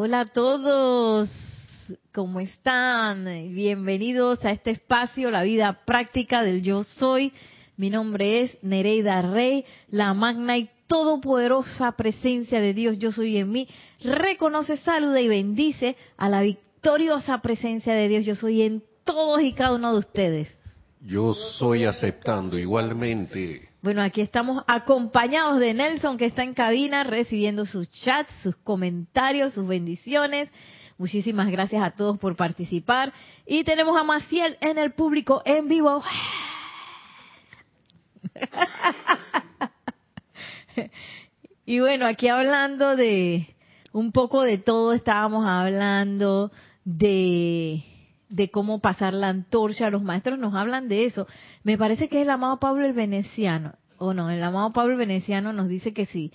Hola a todos, ¿cómo están? Bienvenidos a este espacio, la vida práctica del yo soy. Mi nombre es Nereida Rey, la magna y todopoderosa presencia de Dios, yo soy en mí. Reconoce, saluda y bendice a la victoriosa presencia de Dios, yo soy en todos y cada uno de ustedes. Yo soy aceptando igualmente. Bueno, aquí estamos acompañados de Nelson que está en cabina recibiendo sus chats, sus comentarios, sus bendiciones. Muchísimas gracias a todos por participar. Y tenemos a Maciel en el público en vivo. y bueno, aquí hablando de un poco de todo, estábamos hablando de de cómo pasar la antorcha. Los maestros nos hablan de eso. Me parece que es el amado Pablo el Veneciano, o no, el amado Pablo el Veneciano nos dice que sí,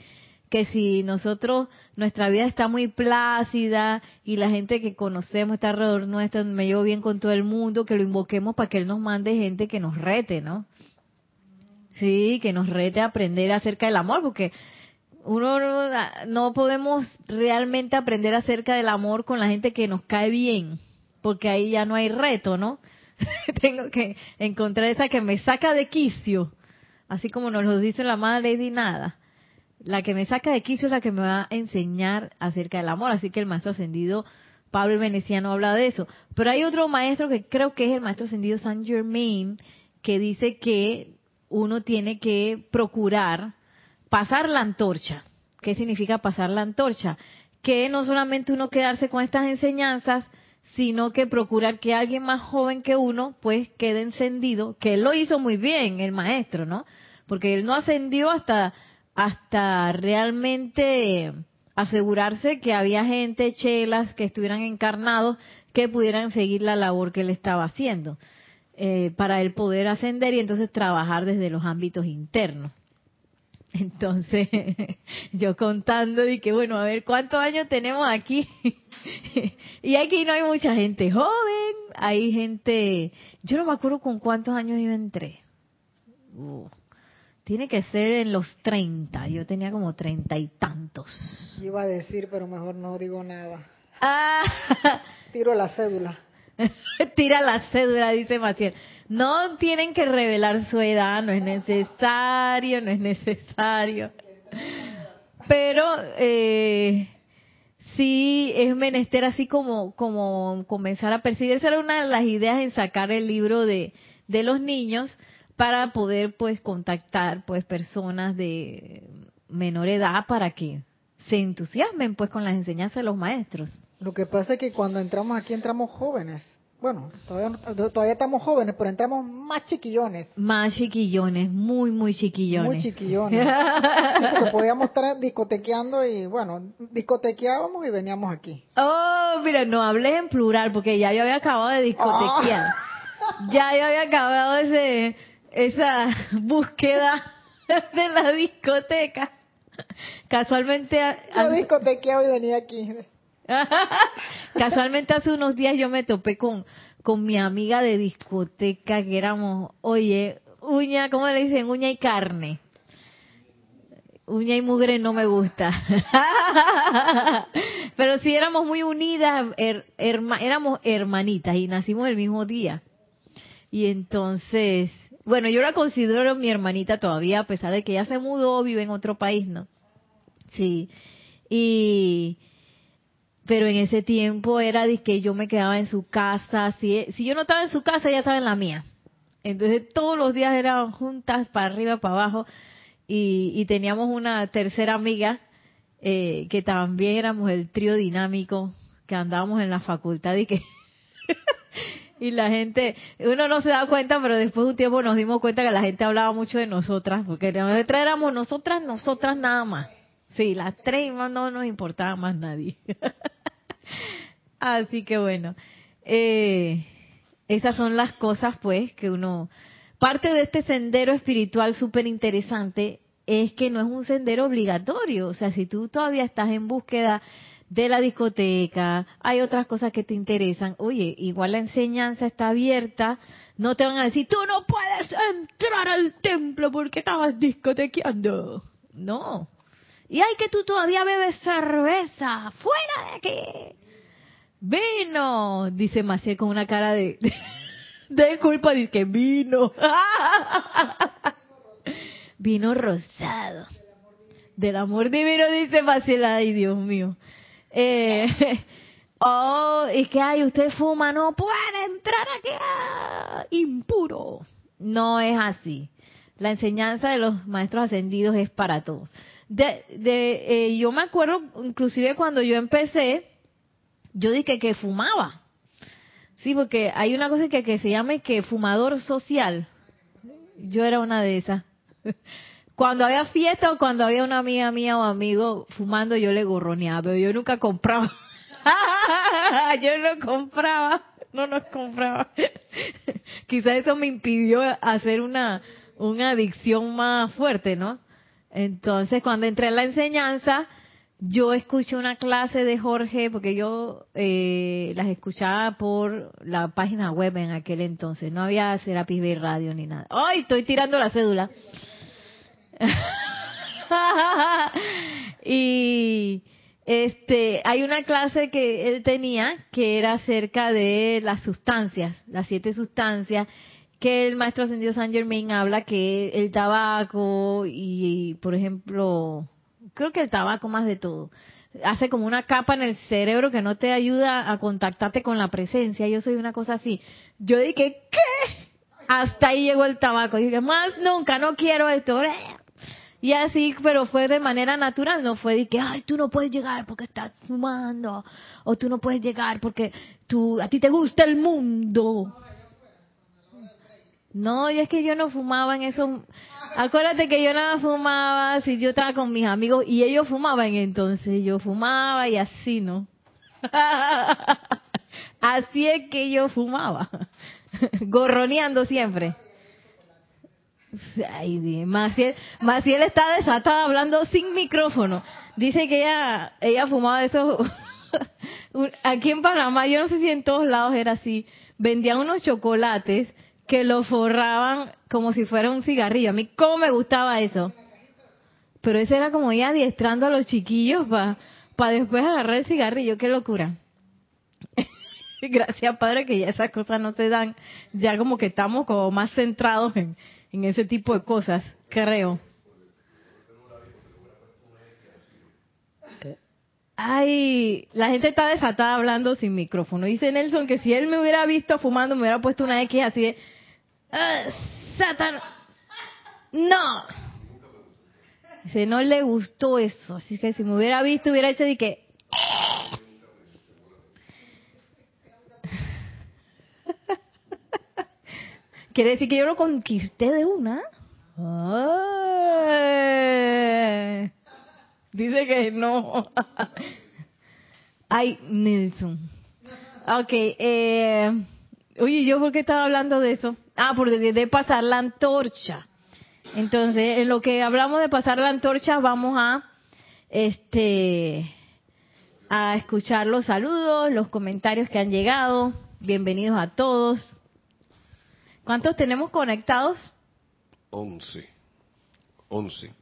que si nosotros, nuestra vida está muy plácida y la gente que conocemos está alrededor nuestro, me llevo bien con todo el mundo, que lo invoquemos para que Él nos mande gente que nos rete, ¿no? Sí, que nos rete a aprender acerca del amor, porque uno no podemos realmente aprender acerca del amor con la gente que nos cae bien porque ahí ya no hay reto, ¿no? Tengo que encontrar esa que me saca de quicio, así como nos lo dice la madre Lady Nada. La que me saca de quicio es la que me va a enseñar acerca del amor, así que el maestro ascendido Pablo Veneciano habla de eso. Pero hay otro maestro que creo que es el maestro ascendido Saint Germain, que dice que uno tiene que procurar pasar la antorcha. ¿Qué significa pasar la antorcha? Que no solamente uno quedarse con estas enseñanzas, sino que procurar que alguien más joven que uno pues quede encendido, que él lo hizo muy bien, el maestro, ¿no? Porque él no ascendió hasta hasta realmente asegurarse que había gente, chelas, que estuvieran encarnados, que pudieran seguir la labor que él estaba haciendo, eh, para él poder ascender y entonces trabajar desde los ámbitos internos. Entonces, yo contando y que bueno, a ver cuántos años tenemos aquí. y aquí no hay mucha gente joven, hay gente, yo no me acuerdo con cuántos años yo entré. Uh, tiene que ser en los 30, yo tenía como treinta y tantos. Iba a decir, pero mejor no digo nada. Ah. Tiro la cédula. Tira la cédula, dice Maciel. No tienen que revelar su edad, no es necesario, no es necesario. Pero eh, sí es menester así como, como comenzar a percibir. Esa era una de las ideas en sacar el libro de, de los niños para poder pues contactar pues personas de menor edad para que se entusiasmen pues con las enseñanzas de los maestros. Lo que pasa es que cuando entramos aquí entramos jóvenes. Bueno, todavía, todavía estamos jóvenes, pero entramos más chiquillones. Más chiquillones, muy, muy chiquillones. Muy chiquillones. podíamos estar discotequeando y, bueno, discotequeábamos y veníamos aquí. Oh, mira, no hables en plural porque ya yo había acabado de discotequear. Ah. Ya yo había acabado ese, esa búsqueda de la discoteca. Casualmente... Yo discotequeaba y venía aquí. Casualmente hace unos días yo me topé con, con mi amiga de discoteca que éramos, oye, uña, ¿cómo le dicen? Uña y carne. Uña y mugre no me gusta. Pero sí éramos muy unidas, éramos hermanitas y nacimos el mismo día. Y entonces, bueno, yo la considero mi hermanita todavía, a pesar de que ella se mudó, vive en otro país, ¿no? Sí. Y, pero en ese tiempo era de que yo me quedaba en su casa, si, si yo no estaba en su casa, ella estaba en la mía. Entonces todos los días eran juntas para arriba, para abajo, y, teníamos una tercera amiga eh, que también éramos el trío dinámico, que andábamos en la facultad y que... y la gente, uno no se da cuenta, pero después de un tiempo nos dimos cuenta que la gente hablaba mucho de nosotras, porque nosotras éramos nosotras, nosotras nada más. Sí, las tres no nos importaba más nadie. Así que bueno, eh, esas son las cosas pues que uno... Parte de este sendero espiritual súper interesante es que no es un sendero obligatorio. O sea, si tú todavía estás en búsqueda de la discoteca, hay otras cosas que te interesan. Oye, igual la enseñanza está abierta. No te van a decir, tú no puedes entrar al templo porque estabas discotequeando. No, Y ay, que tú todavía bebes cerveza. ¡Fuera de aquí! Vino, dice Maciel con una cara de, de, culpa, dice que vino. vino rosado. Del amor divino, dice Maciel, ay Dios mío. Eh, oh, y que hay, usted fuma, no puede entrar aquí, ah, impuro. No es así. La enseñanza de los maestros ascendidos es para todos. De, de, eh, yo me acuerdo, inclusive cuando yo empecé, yo dije que fumaba. Sí, porque hay una cosa que, que se llama que fumador social. Yo era una de esas. Cuando había fiesta o cuando había una amiga mía o amigo fumando, yo le gorroneaba, pero yo nunca compraba. yo no compraba, no nos compraba. Quizás eso me impidió hacer una, una adicción más fuerte, ¿no? Entonces, cuando entré en la enseñanza, yo escuché una clase de Jorge, porque yo eh, las escuchaba por la página web en aquel entonces. No había Serapis Bay Radio ni nada. ¡Ay! Estoy tirando la cédula. y este hay una clase que él tenía que era acerca de las sustancias, las siete sustancias que el maestro ascendido San Germain habla que el tabaco y, por ejemplo, creo que el tabaco más de todo, hace como una capa en el cerebro que no te ayuda a contactarte con la presencia. Yo soy una cosa así. Yo dije, ¿qué? Hasta ahí llegó el tabaco. Y dije, más nunca, no quiero esto. Y así, pero fue de manera natural, no fue de que, ay, tú no puedes llegar porque estás fumando, o tú no puedes llegar porque tú, a ti te gusta el mundo. No, y es que yo no fumaba en eso. Acuérdate que yo nada fumaba si yo estaba con mis amigos y ellos fumaban entonces. Yo fumaba y así, ¿no? así es que yo fumaba. Gorroneando siempre. Ay, Maciel, Maciel está desatada hablando sin micrófono. Dice que ella, ella fumaba eso. Aquí en Panamá, yo no sé si en todos lados era así. Vendían unos chocolates que lo forraban como si fuera un cigarrillo. A mí, ¿cómo me gustaba eso? Pero ese era como ya adiestrando a los chiquillos para pa después agarrar el cigarrillo. ¡Qué locura! Gracias, Padre, que ya esas cosas no se dan. Ya como que estamos como más centrados en, en ese tipo de cosas, creo. Ay, la gente está desatada hablando sin micrófono. Dice Nelson que si él me hubiera visto fumando, me hubiera puesto una X así de, ah, Satan, no. Dice, no le gustó eso. Así que si me hubiera visto, hubiera hecho de que... Quiere decir que yo lo conquisté de una. Dice que no. Ay, Nelson. Ok, eh, oye, ¿yo por qué estaba hablando de eso? Ah, por de, pasar la antorcha. Entonces, en lo que hablamos de pasar la antorcha, vamos a, este, a escuchar los saludos, los comentarios que han llegado. Bienvenidos a todos. ¿Cuántos tenemos conectados? Once. Once.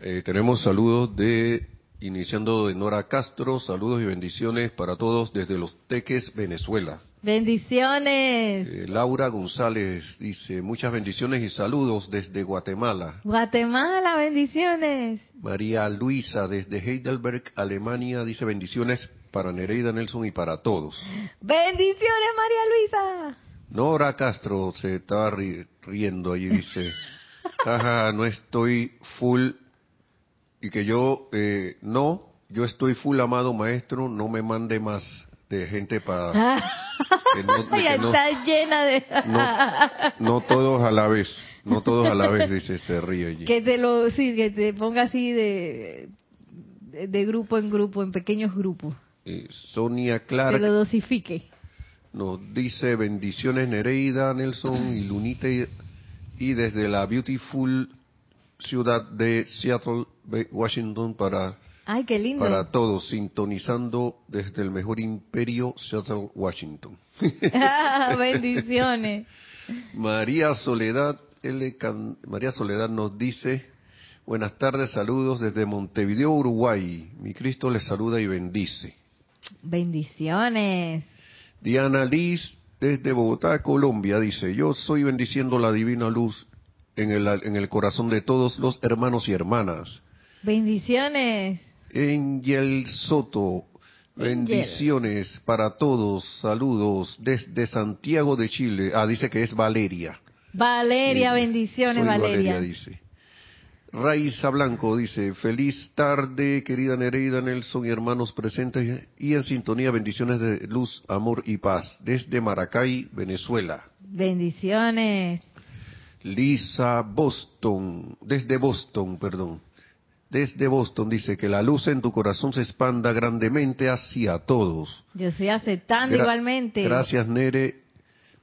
Eh, tenemos saludos de, iniciando de Nora Castro, saludos y bendiciones para todos desde Los Teques, Venezuela. Bendiciones. Eh, Laura González dice, muchas bendiciones y saludos desde Guatemala. Guatemala, bendiciones. María Luisa desde Heidelberg, Alemania, dice bendiciones para Nereida Nelson y para todos. Bendiciones, María Luisa. Nora Castro se estaba riendo allí, dice, jaja, no estoy full, y que yo, eh, no, yo estoy full, amado maestro, no me mande más de gente para... ya está llena de... no, todos a la vez, no todos a la vez, dice, se ríe allí. Que te lo, sí, que te ponga así de, de, grupo en grupo, en pequeños grupos. Eh, Sonia Clark. Que lo dosifique nos dice bendiciones Nereida, Nelson y Lunita y, desde la beautiful ciudad de Seattle, Washington para Ay, qué lindo. para todos, sintonizando desde el mejor imperio, Seattle, Washington. bendiciones. María Soledad, María Soledad nos dice, Buenas tardes, saludos desde Montevideo, Uruguay. Mi Cristo les saluda y bendice. Bendiciones. Diana Liz desde Bogotá, Colombia, dice, yo soy bendiciendo la divina luz en el, en el corazón de todos los hermanos y hermanas. Bendiciones. Angel Soto, bendiciones para todos, saludos desde Santiago de Chile. Ah, dice que es Valeria. Valeria, Eh, bendiciones, soy Valeria. dice. Raiza Blanco dice, feliz tarde, querida Nereida Nelson y hermanos presentes y en sintonía, bendiciones de luz, amor y paz, desde Maracay, Venezuela. Bendiciones. Lisa Boston, desde Boston, perdón. Desde Boston dice que la luz en tu corazón se expanda grandemente hacia todos. Yo estoy aceptando Gra- igualmente. Gracias, Nere,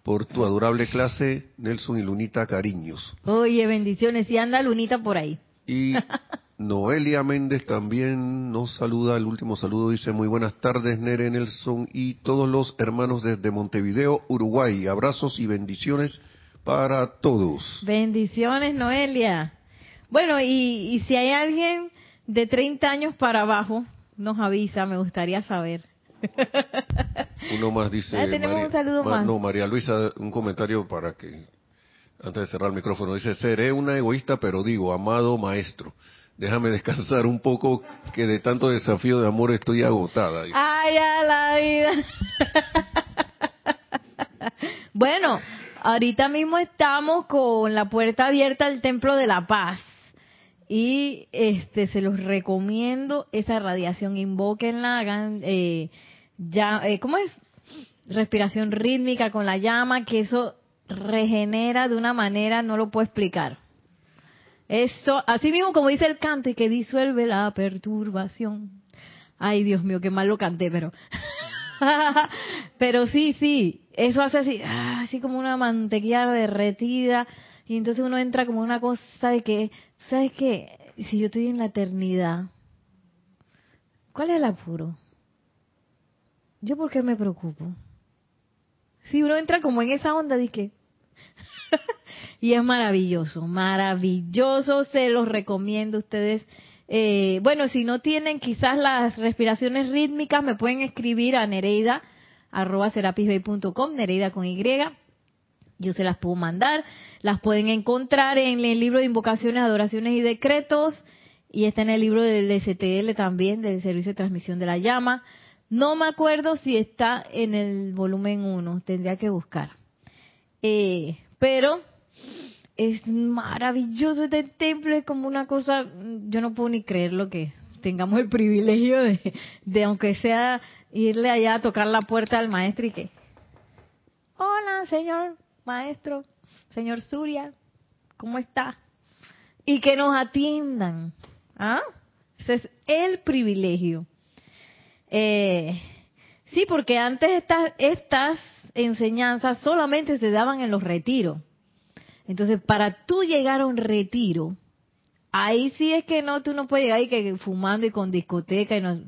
por tu adorable clase, Nelson y Lunita, cariños. Oye, bendiciones. Y anda Lunita por ahí. Y Noelia Méndez también nos saluda, el último saludo dice, muy buenas tardes, Nere Nelson y todos los hermanos desde Montevideo, Uruguay. Abrazos y bendiciones para todos. Bendiciones, Noelia. Bueno, y, y si hay alguien de 30 años para abajo, nos avisa, me gustaría saber. Uno más dice, Ah, tenemos un saludo más. no, María Luisa, un comentario para que, antes de cerrar el micrófono, dice, seré una egoísta, pero digo, amado maestro, déjame descansar un poco, que de tanto desafío de amor estoy agotada. ¡Ay, a la vida! bueno, ahorita mismo estamos con la puerta abierta al Templo de la Paz. Y este se los recomiendo esa radiación, invóquenla, hagan eh, ya, eh, ¿cómo es? Respiración rítmica con la llama, que eso regenera de una manera, no lo puedo explicar. Eso, así mismo como dice el canto, y que disuelve la perturbación. Ay, Dios mío, qué mal lo canté, pero. pero sí, sí, eso hace así, ah, así como una mantequilla derretida, y entonces uno entra como una cosa de que, ¿sabes qué? Si yo estoy en la eternidad, ¿cuál es el apuro? ¿Yo por qué me preocupo? Si uno entra como en esa onda que... y es maravilloso, maravilloso, se los recomiendo a ustedes. Eh, bueno, si no tienen quizás las respiraciones rítmicas, me pueden escribir a nereida arroba nereida con Y. Yo se las puedo mandar. Las pueden encontrar en el libro de invocaciones, adoraciones y decretos. Y está en el libro del STL también, del Servicio de Transmisión de la Llama. No me acuerdo si está en el volumen 1, tendría que buscar. Eh, pero es maravilloso este templo, es como una cosa, yo no puedo ni creer lo que tengamos el privilegio de, de aunque sea irle allá a tocar la puerta al maestro y que, hola señor maestro, señor Surya, ¿cómo está? Y que nos atiendan. ¿Ah? Ese es el privilegio. Eh, sí, porque antes estas, estas enseñanzas solamente se daban en los retiros. Entonces, para tú llegar a un retiro, ahí sí es que no, tú no puedes llegar y que fumando y con discoteca y no,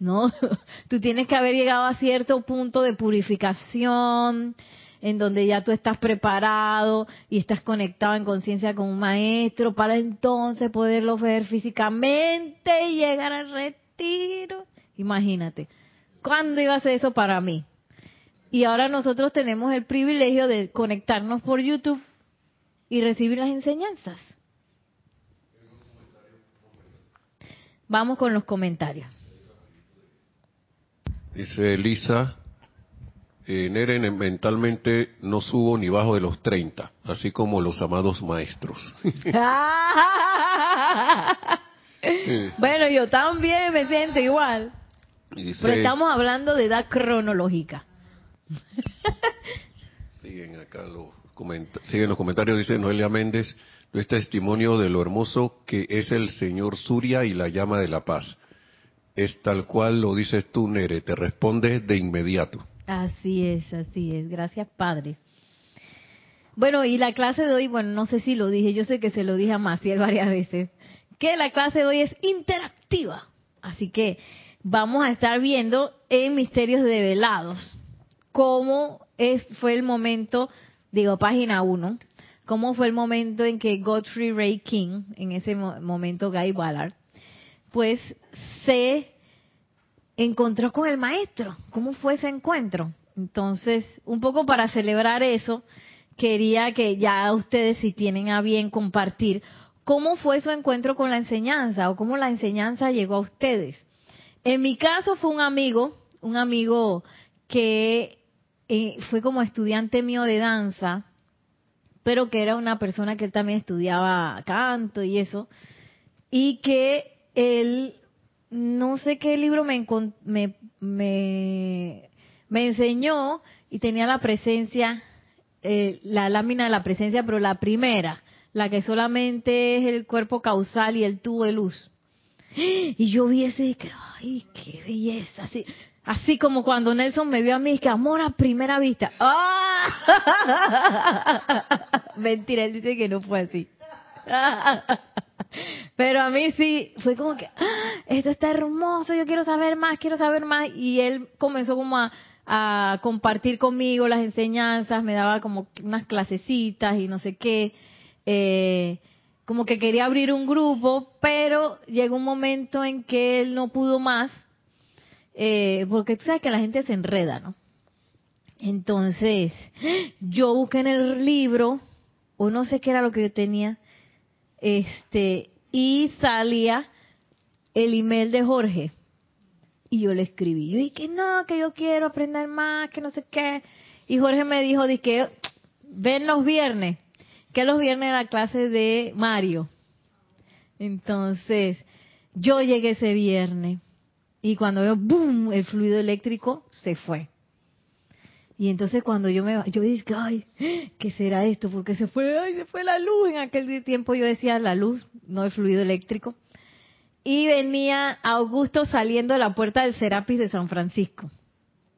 no, tú tienes que haber llegado a cierto punto de purificación, en donde ya tú estás preparado y estás conectado en conciencia con un maestro para entonces poderlo ver físicamente y llegar al retiro. Imagínate, ¿cuándo iba a ser eso para mí? Y ahora nosotros tenemos el privilegio de conectarnos por YouTube y recibir las enseñanzas. Vamos con los comentarios. Dice Elisa, eh, Neren, mentalmente no subo ni bajo de los 30, así como los amados maestros. bueno, yo también me siento igual. Dice, Pero estamos hablando de edad cronológica. siguen acá los, siguen los comentarios, dice Noelia Méndez, no es testimonio de lo hermoso que es el Señor Surya y la llama de la paz. Es tal cual lo dices tú, Nere, te responde de inmediato. Así es, así es. Gracias, Padre. Bueno, y la clase de hoy, bueno, no sé si lo dije, yo sé que se lo dije a Maciel varias veces, que la clase de hoy es interactiva. Así que vamos a estar viendo en Misterios Develados cómo fue el momento, digo, página 1, cómo fue el momento en que Godfrey Ray King, en ese momento Guy Ballard, pues se encontró con el maestro. ¿Cómo fue ese encuentro? Entonces, un poco para celebrar eso, quería que ya ustedes si tienen a bien compartir cómo fue su encuentro con la enseñanza o cómo la enseñanza llegó a ustedes. En mi caso fue un amigo, un amigo que eh, fue como estudiante mío de danza, pero que era una persona que él también estudiaba canto y eso, y que él, no sé qué libro me, me, me, enseñó y tenía la presencia, eh, la lámina de la presencia, pero la primera, la que solamente es el cuerpo causal y el tubo de luz. Y yo vi eso y dije, ay, qué belleza. Así, así como cuando Nelson me vio a mí, que amor a primera vista. ¡Ah! Mentira, él dice que no fue así. Pero a mí sí, fue como que, ah, esto está hermoso, yo quiero saber más, quiero saber más. Y él comenzó como a, compartir conmigo las enseñanzas, me daba como unas clasecitas y no sé qué. Eh, como que quería abrir un grupo, pero llegó un momento en que él no pudo más, eh, porque tú sabes que la gente se enreda, ¿no? Entonces, yo busqué en el libro, o no sé qué era lo que yo tenía, este, y salía el email de Jorge. Y yo le escribí, yo dije, no, que yo quiero aprender más, que no sé qué. Y Jorge me dijo, dije, ven los viernes, que los viernes era clase de Mario. Entonces, yo llegué ese viernes y cuando veo, ¡boom!, el fluido eléctrico se fue. Y entonces cuando yo me yo dije, ay, ¿qué será esto? Porque se fue, ay, se fue la luz. En aquel tiempo yo decía la luz, no el fluido eléctrico. Y venía Augusto saliendo de la puerta del Serapis de San Francisco.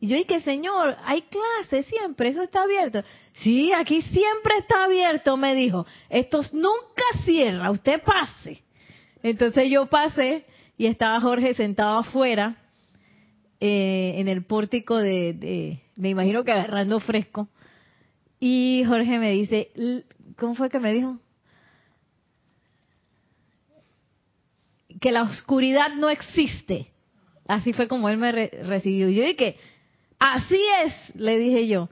Y yo dije, Señor, hay clases siempre, eso está abierto. Sí, aquí siempre está abierto, me dijo. Esto nunca cierra, usted pase. Entonces yo pasé y estaba Jorge sentado afuera eh, en el pórtico de, me imagino que agarrando fresco. Y Jorge me dice, ¿cómo fue que me dijo? Que la oscuridad no existe. Así fue como él me recibió. Yo dije, así es, le dije yo.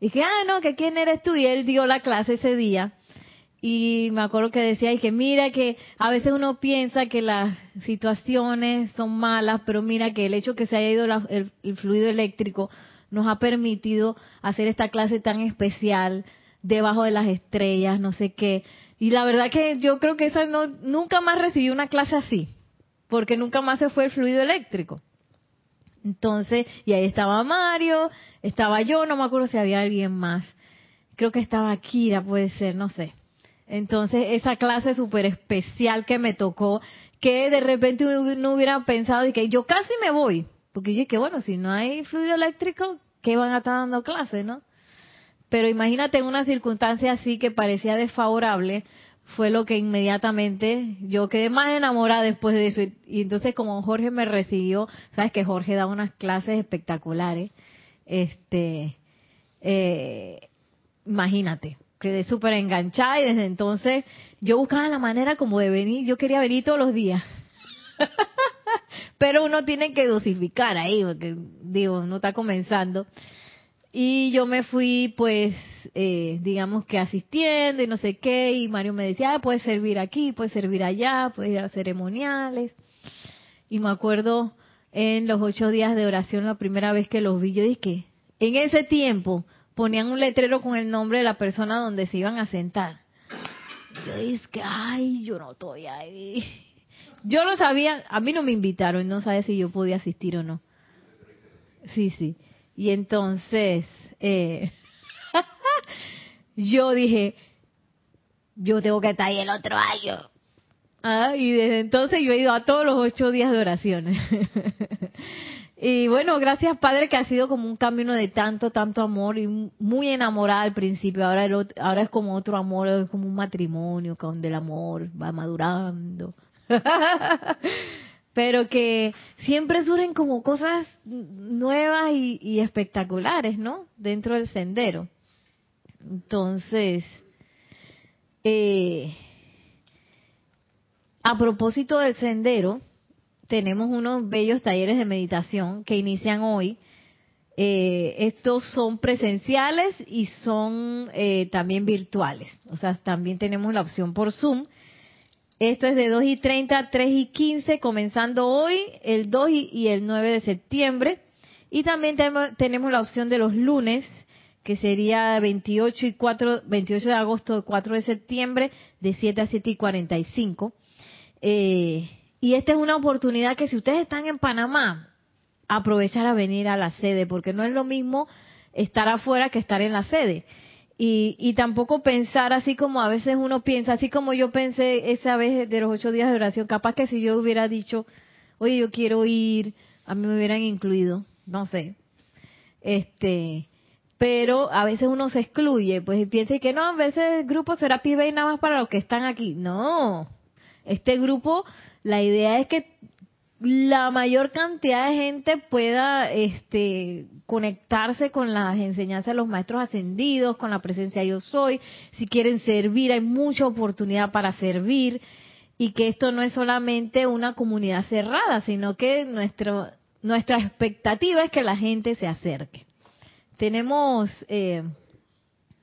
Dije, ah, no, que quién eres tú. Y él dio la clase ese día y me acuerdo que decía y que mira que a veces uno piensa que las situaciones son malas, pero mira que el hecho que se haya ido el, fluido eléctrico nos ha permitido hacer esta clase tan especial debajo de las estrellas, no sé qué. Y la verdad que yo creo que esa no nunca más recibí una clase así, porque nunca más se fue el fluido eléctrico. Entonces, y ahí estaba Mario, estaba yo, no me acuerdo si había alguien más. Creo que estaba Kira, puede ser, no sé. Entonces, esa clase súper especial que me tocó, que de repente no hubiera pensado y que yo casi me voy, porque yo que bueno, si no hay fluido eléctrico, ¿qué van a estar dando clases, no? Pero imagínate en una circunstancia así que parecía desfavorable, fue lo que inmediatamente yo quedé más enamorada después de eso. Y entonces como Jorge me recibió, sabes que Jorge da unas clases espectaculares, este, eh, imagínate, quedé súper enganchada y desde entonces yo buscaba la manera como de venir, yo quería venir todos los días. Pero uno tiene que dosificar ahí, porque digo, no está comenzando. Y yo me fui, pues, eh, digamos que asistiendo y no sé qué, y Mario me decía, ah, puedes servir aquí, puedes servir allá, puedes ir a ceremoniales. Y me acuerdo en los ocho días de oración, la primera vez que los vi, yo dije, en ese tiempo ponían un letrero con el nombre de la persona donde se iban a sentar. Yo dije, ay, yo no estoy ahí. Yo lo sabía, a mí no me invitaron, no sabía si yo podía asistir o no. Sí, sí. Y entonces, eh, yo dije, yo tengo que estar ahí el otro año. Ah, y desde entonces yo he ido a todos los ocho días de oraciones. Y bueno, gracias Padre que ha sido como un camino de tanto, tanto amor y muy enamorada al principio. Ahora, ahora es como otro amor, es como un matrimonio donde el amor va madurando. Pero que siempre surgen como cosas nuevas y, y espectaculares, ¿no? Dentro del sendero. Entonces, eh, a propósito del sendero, tenemos unos bellos talleres de meditación que inician hoy. Eh, estos son presenciales y son eh, también virtuales. O sea, también tenemos la opción por Zoom. Esto es de 2 y 30 a 3 y 15, comenzando hoy, el 2 y el 9 de septiembre. Y también tenemos la opción de los lunes, que sería 28 y 4, 28 de agosto, 4 de septiembre, de 7 a 7 y 45. Eh, y esta es una oportunidad que si ustedes están en Panamá, aprovechar a venir a la sede, porque no es lo mismo estar afuera que estar en la sede. Y, y tampoco pensar así como a veces uno piensa, así como yo pensé esa vez de los ocho días de oración, capaz que si yo hubiera dicho, oye, yo quiero ir, a mí me hubieran incluido, no sé. Este, pero a veces uno se excluye, pues piensa que no, a veces el grupo será pibe y nada más para los que están aquí. No, este grupo, la idea es que la mayor cantidad de gente pueda este, conectarse con las enseñanzas de los maestros ascendidos, con la presencia yo soy. Si quieren servir, hay mucha oportunidad para servir y que esto no es solamente una comunidad cerrada, sino que nuestro, nuestra expectativa es que la gente se acerque. Tenemos eh,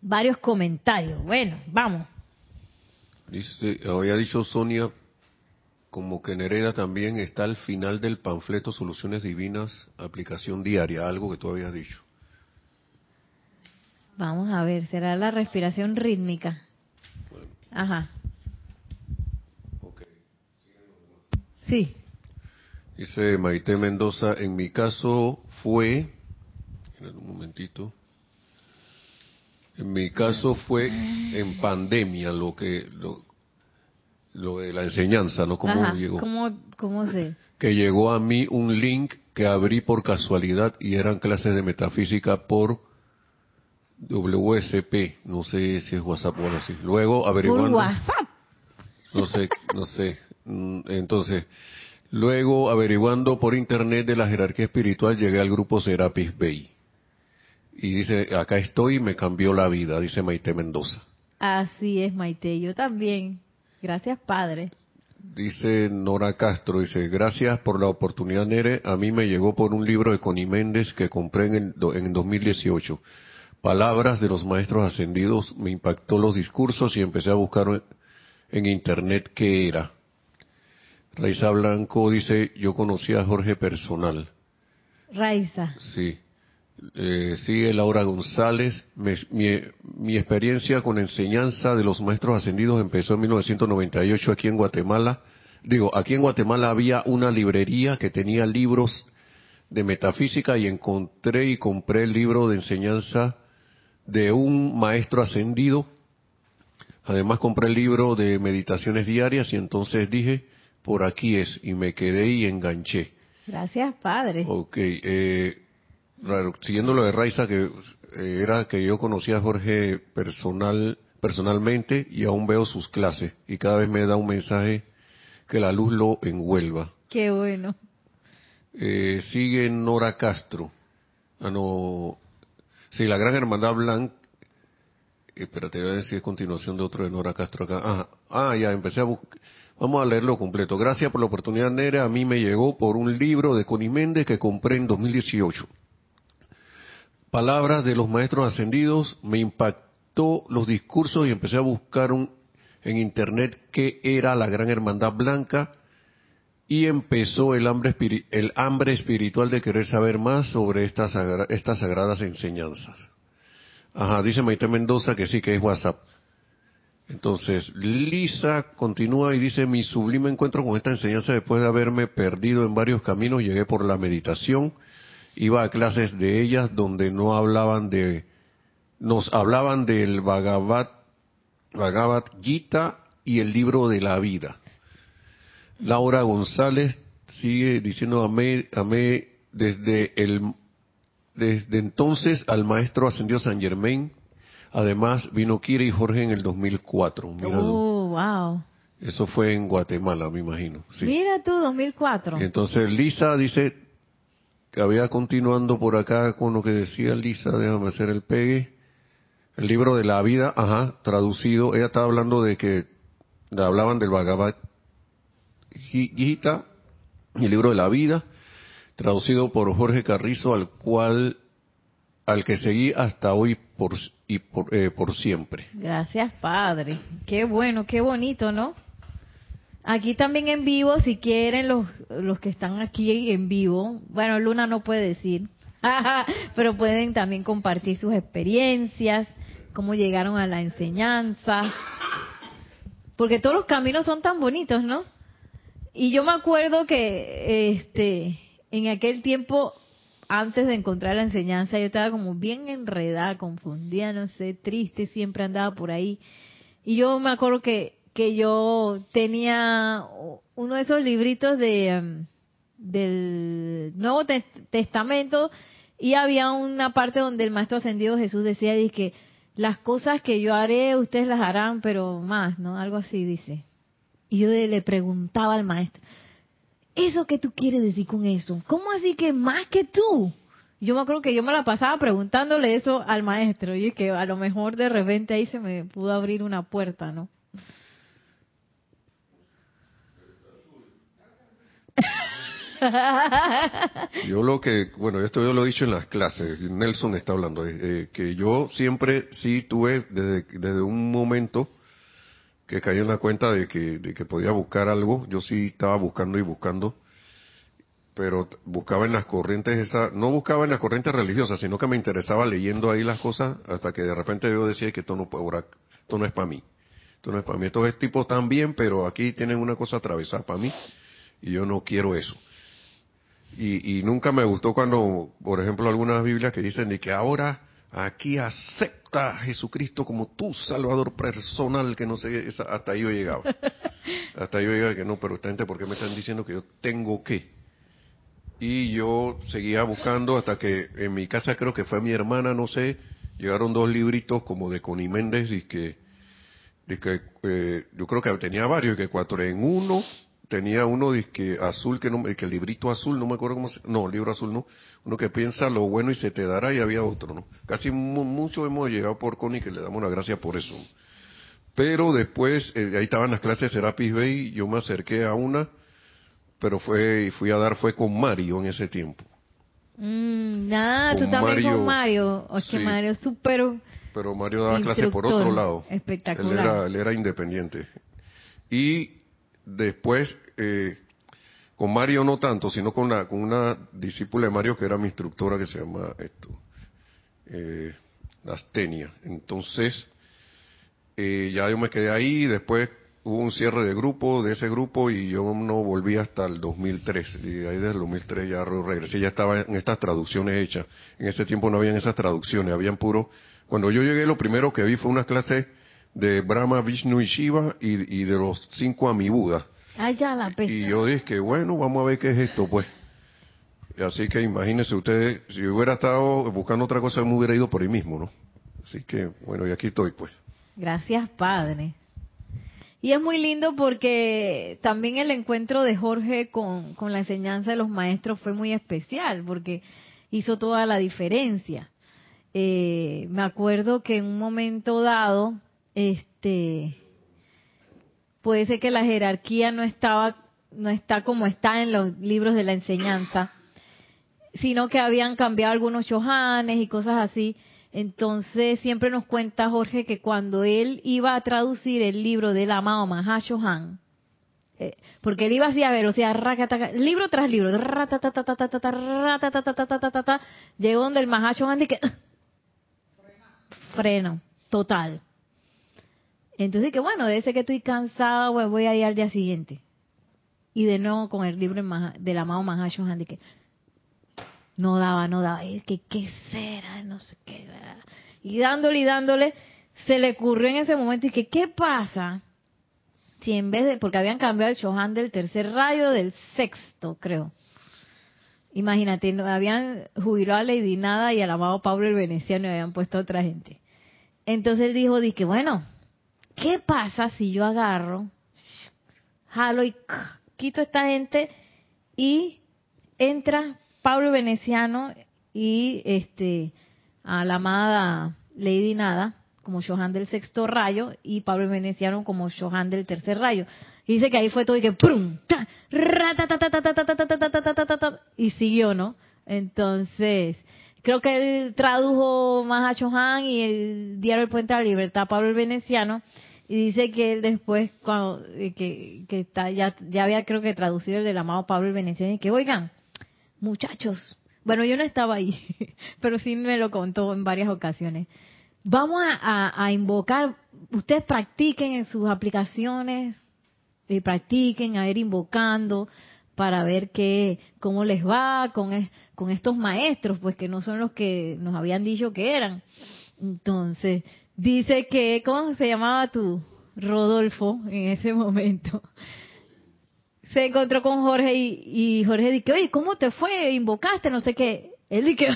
varios comentarios. Bueno, vamos. Había dicho Sonia, como que Nereda también está al final del panfleto Soluciones Divinas, aplicación diaria, algo que tú habías dicho. Vamos a ver, será la respiración rítmica. Ajá. Sí. Dice Maite Mendoza, en mi caso fue, un momentito, en mi caso fue en pandemia lo que lo, de la enseñanza, ¿no? ¿Cómo llegó? ¿Cómo, cómo se? Que llegó a mí un link que abrí por casualidad y eran clases de metafísica por WSP, no sé si es WhatsApp o algo así. Luego averiguando. ¿Por WhatsApp? No sé, no sé. Mm, entonces, luego averiguando por internet de la jerarquía espiritual llegué al grupo Serapis Bay y dice, acá estoy y me cambió la vida, dice Maite Mendoza. Así es, Maite, yo también. Gracias, Padre. Dice Nora Castro, dice, gracias por la oportunidad, Nere. A mí me llegó por un libro de Connie Méndez que compré en, en 2018. Palabras de los maestros ascendidos, me impactó los discursos y empecé a buscar en internet qué era. Raiza Blanco dice, yo conocí a Jorge personal. Raiza. Sí eh, sigue Laura González. mi, experiencia con enseñanza de los maestros ascendidos empezó en 1998 aquí en Guatemala. Digo, aquí en Guatemala había una librería que tenía libros de metafísica y encontré y compré el libro de enseñanza de un maestro ascendido. Además compré el libro de meditaciones diarias y entonces dije, por aquí es, y me quedé y enganché. Gracias, Padre. Ok, eh, siguiendo lo de Raiza, que eh, era que yo conocía a Jorge personal, personalmente y aún veo sus clases y cada vez me da un mensaje que la luz lo envuelva. Qué bueno. Eh, sigue Nora Castro. Ah, no. Sí, la Gran Hermandad Blanca. Espérate, voy a decir continuación de otro de Nora Castro acá. Ah, ah ya, empecé a buscar. Vamos a leerlo completo. Gracias por la oportunidad, Nera. A mí me llegó por un libro de Connie Méndez que compré en 2018 palabras de los maestros ascendidos, me impactó los discursos y empecé a buscar en internet qué era la Gran Hermandad Blanca y empezó el hambre, el hambre espiritual de querer saber más sobre estas, estas sagradas enseñanzas. Ajá, dice Maite Mendoza que sí, que es WhatsApp. Entonces, Lisa continúa y dice, mi sublime encuentro con esta enseñanza después de haberme perdido en varios caminos, llegué por la meditación, iba a clases de ellas donde no hablaban de, nos hablaban del Bhagavad, Bhagavad Gita y el libro de la vida. Laura González sigue diciendo amé, amé desde el, desde entonces al maestro ascendió San Germain. Además vino Kira y Jorge en el 2004. oh, wow. Eso fue en Guatemala, me imagino. Mira tú, 2004. Entonces Lisa dice, había continuando por acá con lo que decía Lisa, déjame hacer el pegue. El libro de la vida, ajá, traducido, ella estaba hablando de que hablaban del Bhagavad Gita, el libro de la vida, traducido por Jorge Carrizo, al cual, al que seguí hasta hoy por, y por, eh, por siempre. Gracias, Padre. Qué bueno, qué bonito, ¿no? Aquí también en vivo, si quieren los, los que están aquí en vivo, bueno, Luna no puede decir, pero pueden también compartir sus experiencias, cómo llegaron a la enseñanza, porque todos los caminos son tan bonitos, ¿no? Y yo me acuerdo que este en aquel tiempo antes de encontrar la enseñanza yo estaba como bien enredada, confundida, no sé, triste, siempre andaba por ahí. Y yo me acuerdo que que yo tenía uno de esos libritos de um, del Nuevo Testamento y había una parte donde el Maestro Ascendido Jesús decía que las cosas que yo haré ustedes las harán, pero más, ¿no? Algo así dice. Y yo le preguntaba al Maestro, ¿eso qué tú quieres decir con eso? ¿Cómo así que más que tú? Yo me acuerdo que yo me la pasaba preguntándole eso al maestro y que a lo mejor de repente ahí se me pudo abrir una puerta, ¿no? yo lo que, bueno, esto yo lo he dicho en las clases, Nelson está hablando, eh, que yo siempre sí tuve, desde, desde un momento que caí en la cuenta de que, de que podía buscar algo, yo sí estaba buscando y buscando, pero buscaba en las corrientes esa, no buscaba en las corrientes religiosas, sino que me interesaba leyendo ahí las cosas hasta que de repente yo decía que esto no puede esto no es para mí, esto no es para mí, estos tipos también, pero aquí tienen una cosa atravesada para mí y yo no quiero eso. Y, y nunca me gustó cuando, por ejemplo, algunas Biblias que dicen de que ahora aquí acepta a Jesucristo como tu Salvador personal, que no sé, hasta ahí yo llegaba. hasta ahí yo llegaba que no, pero esta gente, ¿por qué me están diciendo que yo tengo que? Y yo seguía buscando hasta que en mi casa creo que fue mi hermana, no sé, llegaron dos libritos como de Connie Méndez y que, de que eh, yo creo que tenía varios, que cuatro en uno, tenía uno que azul que no que el librito azul no me acuerdo cómo se, no libro azul no uno que piensa lo bueno y se te dará y había otro no casi mucho hemos llegado por Connie que le damos la gracia por eso. Pero después eh, ahí estaban las clases de Serapis Bay yo me acerqué a una pero fue y fui a dar fue con Mario en ese tiempo. Mm, nada tú también con Mario o que Mario súper pero Mario daba clases por otro lado. Espectacular. él era, él era independiente. Y después, eh, con Mario no tanto, sino con, la, con una discípula de Mario que era mi instructora que se llama esto, eh, Astenia. Entonces, eh, ya yo me quedé ahí, después hubo un cierre de grupo, de ese grupo, y yo no volví hasta el 2003. Y ahí desde el 2003 ya regresé, ya estaba en estas traducciones hechas. En ese tiempo no habían esas traducciones, habían puro... Cuando yo llegué, lo primero que vi fue una clase de Brahma, Vishnu y Shiva y, de los cinco Amibudas. Ah, la Y yo dije que bueno, vamos a ver qué es esto, pues. Así que imagínense ustedes, si hubiera estado buscando otra cosa, me hubiera ido por ahí mismo, ¿no? Así que, bueno, y aquí estoy, pues. Gracias, Padre. Y es muy lindo porque también el encuentro de Jorge con, con la enseñanza de los maestros fue muy especial, porque hizo toda la diferencia. Eh, me acuerdo que en un momento dado, este puede ser que la jerarquía no estaba no está como está en los libros de la enseñanza, sino que habían cambiado algunos chohanes y cosas así. Entonces siempre nos cuenta Jorge que cuando él iba a traducir el libro del amado Mahashohan, eh, porque él iba así a ver, o sea, libro tras libro, llegó donde el Mahashohan y que freno total. Entonces, que bueno, debe ser que estoy cansada, pues voy a ir al día siguiente. Y de nuevo con el libro del amado Mahashohan, de que no daba, no daba. Que, ¿qué será? No sé qué. Y dándole y dándole, se le ocurrió en ese momento, y que, ¿qué pasa? Si en vez de, porque habían cambiado el Shohan del tercer rayo del sexto, creo. Imagínate, habían jubilado a Lady Nada y al amado Pablo el Veneciano y habían puesto a otra gente. Entonces él dijo, dije, bueno, ¿Qué pasa si yo agarro, jalo y quito a esta gente y entra Pablo Veneciano y este a la amada Lady Nada como Johan del sexto rayo y Pablo Veneciano como Johan del tercer rayo. Y dice que ahí fue todo y que ¡prum! Ta, ta, ta, y siguió, ¿no? Entonces, creo que él tradujo más a Johan y el diario El Puente de la Libertad, Pablo el Veneciano, y dice que él después, cuando, eh, que, que está, ya, ya había creo que traducido el del amado Pablo el Veneciano, y que, oigan, muchachos, bueno, yo no estaba ahí, pero sí me lo contó en varias ocasiones. Vamos a, invocar, ustedes practiquen en sus aplicaciones, y practiquen a ir invocando para ver qué, cómo les va con, con estos maestros, pues que no son los que nos habían dicho que eran. Entonces, dice que, ¿cómo se llamaba tú? Rodolfo, en ese momento. Se encontró con Jorge y, Jorge dice, oye, ¿cómo te fue? ¿Invocaste? No sé qué. Él dice,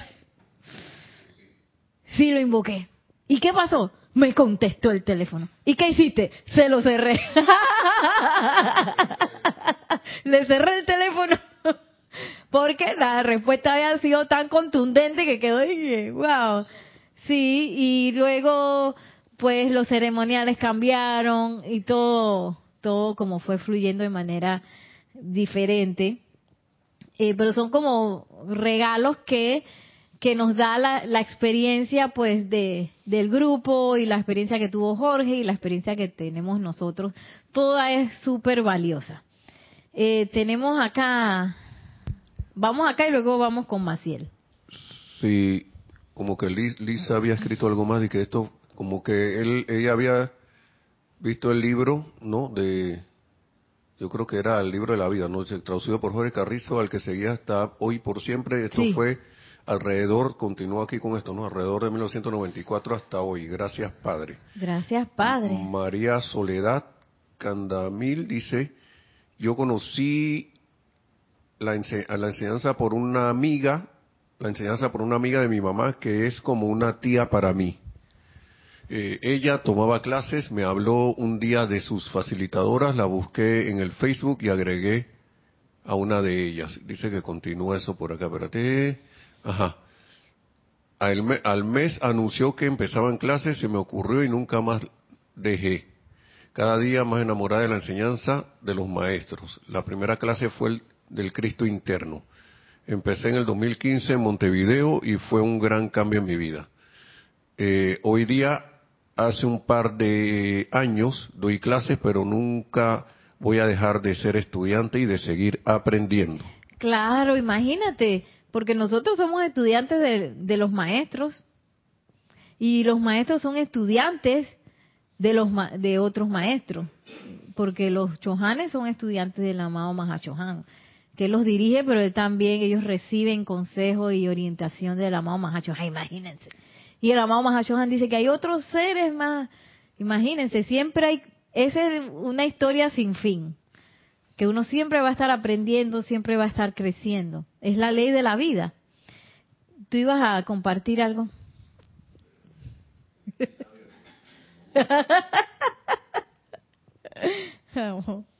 sí lo invoqué. ¿Y qué pasó? Me contestó el teléfono. ¿Y qué hiciste? Se lo cerré. Le cerré el teléfono. Porque la respuesta había sido tan contundente que quedó y wow. Sí, y luego pues los ceremoniales cambiaron y todo todo como fue fluyendo de manera diferente. Eh, pero son como regalos que que nos da la, la experiencia pues de del grupo y la experiencia que tuvo Jorge y la experiencia que tenemos nosotros. Toda es súper valiosa. Eh, tenemos acá vamos acá y luego vamos con Maciel. Sí, como que Lisa había escrito algo más y que esto, como que él, ella había visto el libro, ¿no? De, yo creo que era el libro de la vida, ¿no? Traducido por Jorge Carrizo, al que seguía hasta hoy por siempre. Esto Sí. fue alrededor, continúa aquí con esto, ¿no? Alrededor de 1994 hasta hoy. Gracias, Padre. gracias padre María Soledad Candamil dice, yo conocí la, ense- a la enseñanza por una amiga, la enseñanza por una amiga de mi mamá que es como una tía para mí. Eh, ella tomaba clases, me habló un día de sus facilitadoras, la busqué en el Facebook y agregué a una de ellas. Dice que continúa eso por acá, espérate. Ajá. Al, al mes anunció que empezaban clases, se me ocurrió y nunca más dejé. Cada día más enamorada de la enseñanza de los maestros. La primera clase fue el del Cristo interno. Empecé en el 2015 en Montevideo y fue un gran cambio en mi vida. Eh, hoy día, hace un par de años, doy clases, pero nunca voy a dejar de ser estudiante y de seguir aprendiendo. Claro, imagínate, porque nosotros somos estudiantes de, los maestros y los maestros son estudiantes de los de otros maestros, porque los chohanes son estudiantes del amado Mahachohan, que los dirige, pero él también ellos reciben consejo y orientación del amado Mahachohan, imagínense. Y el amado Mahachohan dice que hay otros seres más, imagínense, siempre hay, esa es una historia sin fin que uno siempre va a estar aprendiendo, siempre va a estar creciendo. Es la ley de la vida. ¿Tú ibas a compartir algo?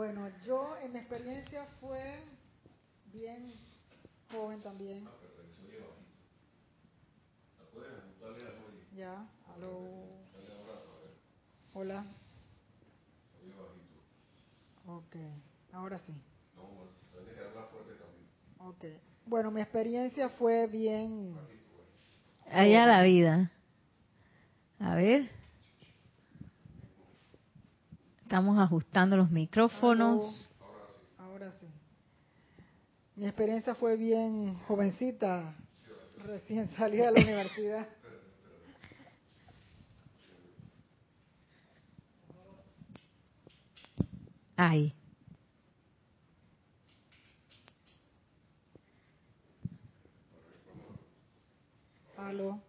Bueno, yo en mi experiencia fue bien joven también. Ah, pero que soy ¿La puedes ajustarle a Juli? Ya, aló. Dale un abrazo, a ver. Hola. Soy bajito. Ok, ahora sí. No, tienes que hablar fuerte también. Ok. Bueno, mi experiencia fue bien... Pues. Allá la vida. A ver. Estamos ajustando los micrófonos. Ahora sí. Mi experiencia fue bien jovencita, recién salida de la universidad. Ahí. Aló.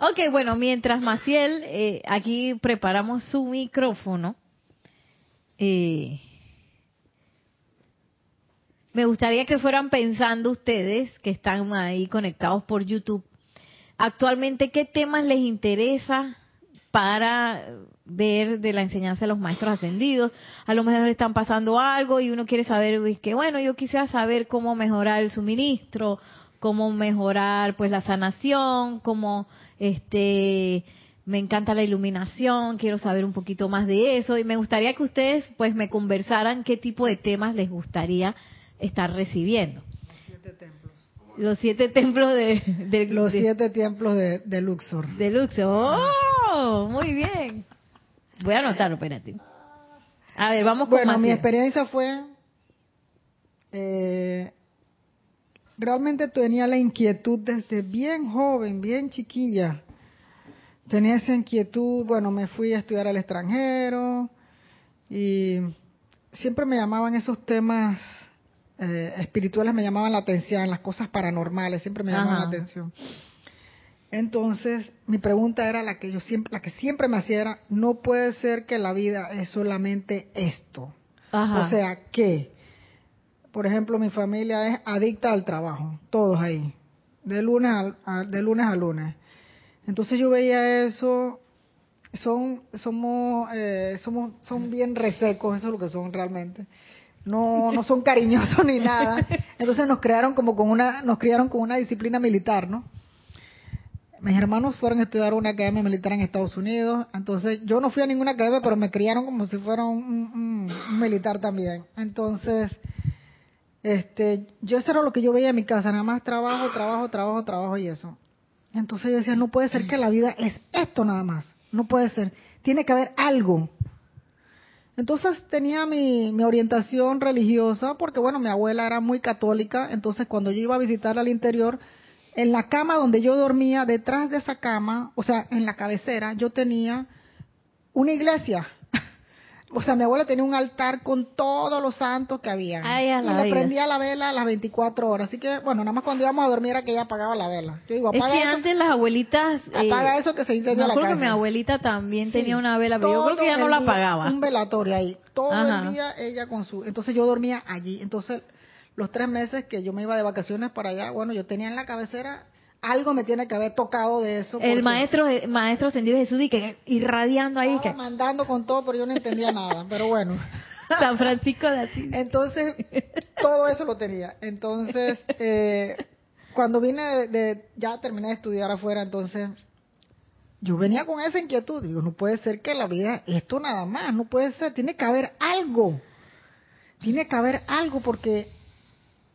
Ok, bueno, mientras Maciel, eh, aquí preparamos su micrófono. eh, me gustaría que fueran pensando ustedes que están ahí conectados por YouTube. Actualmente, ¿qué temas les interesa para ver de la enseñanza de los maestros ascendidos. A lo mejor están pasando algo y uno quiere saber, pues, que bueno, yo quisiera saber cómo mejorar el suministro, cómo mejorar pues la sanación, cómo este me encanta la iluminación, quiero saber un poquito más de eso y me gustaría que ustedes pues me conversaran qué tipo de temas les gustaría estar recibiendo. Los siete templos. Los siete templos de, de- Los de- siete templos de, de Luxor. de Luxor. ¡Oh! Muy bien. Voy a anotarlo, espérate. A ver, vamos con Bueno, más mi bien. experiencia fue, eh, realmente tenía la inquietud desde bien joven, bien chiquilla. Tenía esa inquietud, bueno, me fui a estudiar al extranjero y siempre me llamaban esos temas eh, espirituales, me llamaban la atención, las cosas paranormales, siempre me llamaban Ajá. la atención. Entonces, mi pregunta era la que yo siempre, la que siempre me hacía era, no puede ser que la vida es solamente esto. Ajá. O sea, que, por ejemplo, mi familia es adicta al trabajo, todos ahí, de lunes a, de lunes a lunes. Entonces yo veía eso, son, somos, eh, somos, son bien resecos, eso es lo que son realmente. No, no son cariñosos ni nada. Entonces nos crearon como con una, nos criaron con una disciplina militar, ¿no? Mis hermanos fueron a estudiar una academia militar en Estados Unidos, entonces yo no fui a ninguna academia, pero me criaron como si fuera un militar también. Entonces, este, yo eso era lo que yo veía en mi casa, nada más trabajo, trabajo, trabajo, trabajo y eso. Entonces yo decía, no puede ser que la vida es esto nada más, no puede ser, tiene que haber algo. Entonces tenía mi, mi orientación religiosa, porque bueno, mi abuela era muy católica, entonces cuando yo iba a visitarla al interior, en la cama donde yo dormía, detrás de esa cama, o sea, en la cabecera, yo tenía una iglesia. O sea, mi abuela tenía un altar con todos los santos que había. Ay, a y la le vida. prendía la vela a las 24 horas. Así que, bueno, nada más cuando íbamos a dormir era que ella apagaba la vela. Yo digo, Es apaga que eso, antes las abuelitas... eh, apaga eso que se incendia la casa. que mi abuelita también Sí, tenía una vela, pero yo creo que todo no la día, apagaba. Un velatorio ahí. Todo Ajá. el día ella con su... Entonces yo dormía allí. Entonces, los tres meses que yo me iba de vacaciones para allá, bueno, yo tenía en la cabecera... Algo me tiene que haber tocado de eso. El maestro maestro ascendido de Jesús y que irradiando ahí Estaba que mandando con todo, pero yo no entendía nada. Pero bueno. San Francisco de Asís. Entonces, todo eso lo tenía. Entonces, eh, cuando vine de, de- ya terminé de estudiar afuera, entonces yo venía con esa inquietud. Digo, no puede ser que la vida esto nada más, no puede ser, tiene que haber algo. Tiene que haber algo porque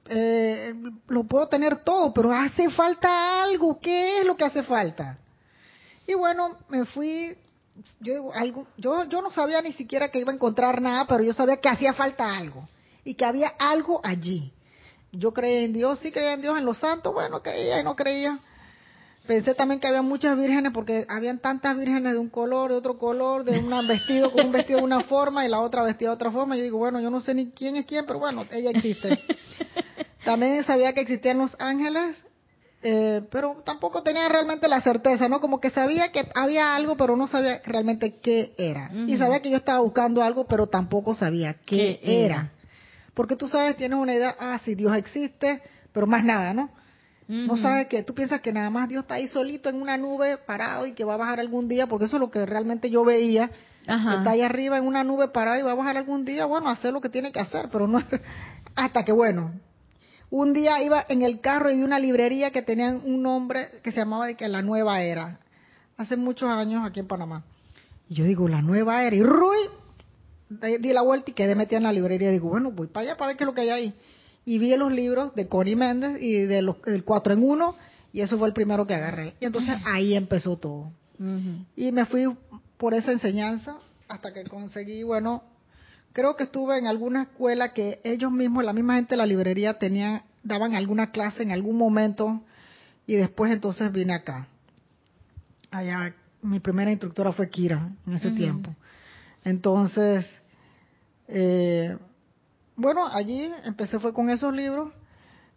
eh, lo puedo tener todo, pero hace falta algo. ¿Qué es lo que hace falta? Y bueno, me fui, yo algo, yo, yo no sabía ni siquiera que iba a encontrar nada, pero yo sabía que hacía falta algo y que había algo allí. Yo creía en Dios, sí creía en Dios, en los santos, bueno, creía y no creía. Pensé también que había muchas vírgenes porque habían tantas vírgenes de un color, de otro color, de un vestido con un vestido de una forma y la otra vestida de otra forma. Yo digo, bueno, yo no sé ni quién es quién, pero bueno, ella existe. También sabía que existían los ángeles, eh, pero tampoco tenía realmente la certeza, ¿no? Como que sabía que había algo, pero no sabía realmente qué era. Y sabía que yo estaba buscando algo, pero tampoco sabía qué, ¿Qué era. era? Porque tú sabes, tienes una idea, ah, sí, Dios existe, pero más nada, ¿no? No sabes que tú piensas que nada más Dios está ahí solito en una nube parado y que va a bajar algún día, porque eso es lo que realmente yo veía, Ajá. que está ahí arriba en una nube parado y va a bajar algún día, bueno, hacer lo que tiene que hacer, pero no hasta que bueno. Un día iba en el carro y vi una librería que tenían un nombre que se llamaba de que la nueva era, hace muchos años aquí en Panamá. Y yo digo, la nueva era, y Rui, di di la vuelta y quedé metida en la librería. Digo, bueno, voy para allá para ver qué es lo que hay ahí. Y vi los libros de Connie Méndez y de los, del 4 en 1, y eso fue el primero que agarré. Y entonces ahí empezó todo. Y me fui por esa enseñanza hasta que conseguí, bueno, creo que estuve en alguna escuela que ellos mismos, la misma gente de la librería, tenían, daban alguna clase en algún momento y después entonces vine acá. Allá, mi primera instructora fue Kira en ese tiempo. Entonces, eh, bueno, allí empecé fue con esos libros.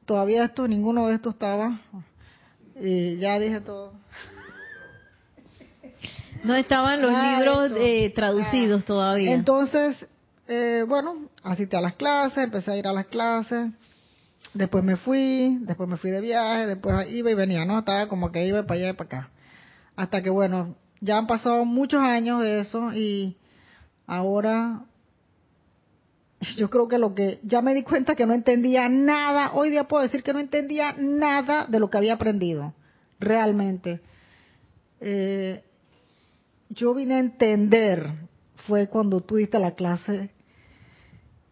Todavía esto, ninguno de estos estaba. Y ya dije todo. No estaban los de libros eh, traducidos Nada. todavía. Entonces, eh, bueno, asistí a las clases, empecé a ir a las clases. Después me fui, después me fui de viaje, después iba y venía, ¿no? Estaba como que iba para allá y para acá. Hasta que, bueno, Ya han pasado muchos años de eso y ahora yo creo que lo que ya me di cuenta que no entendía nada, hoy día puedo decir que no entendía nada de lo que había aprendido, realmente. Eh, yo vine a entender, fue cuando tú diste la clase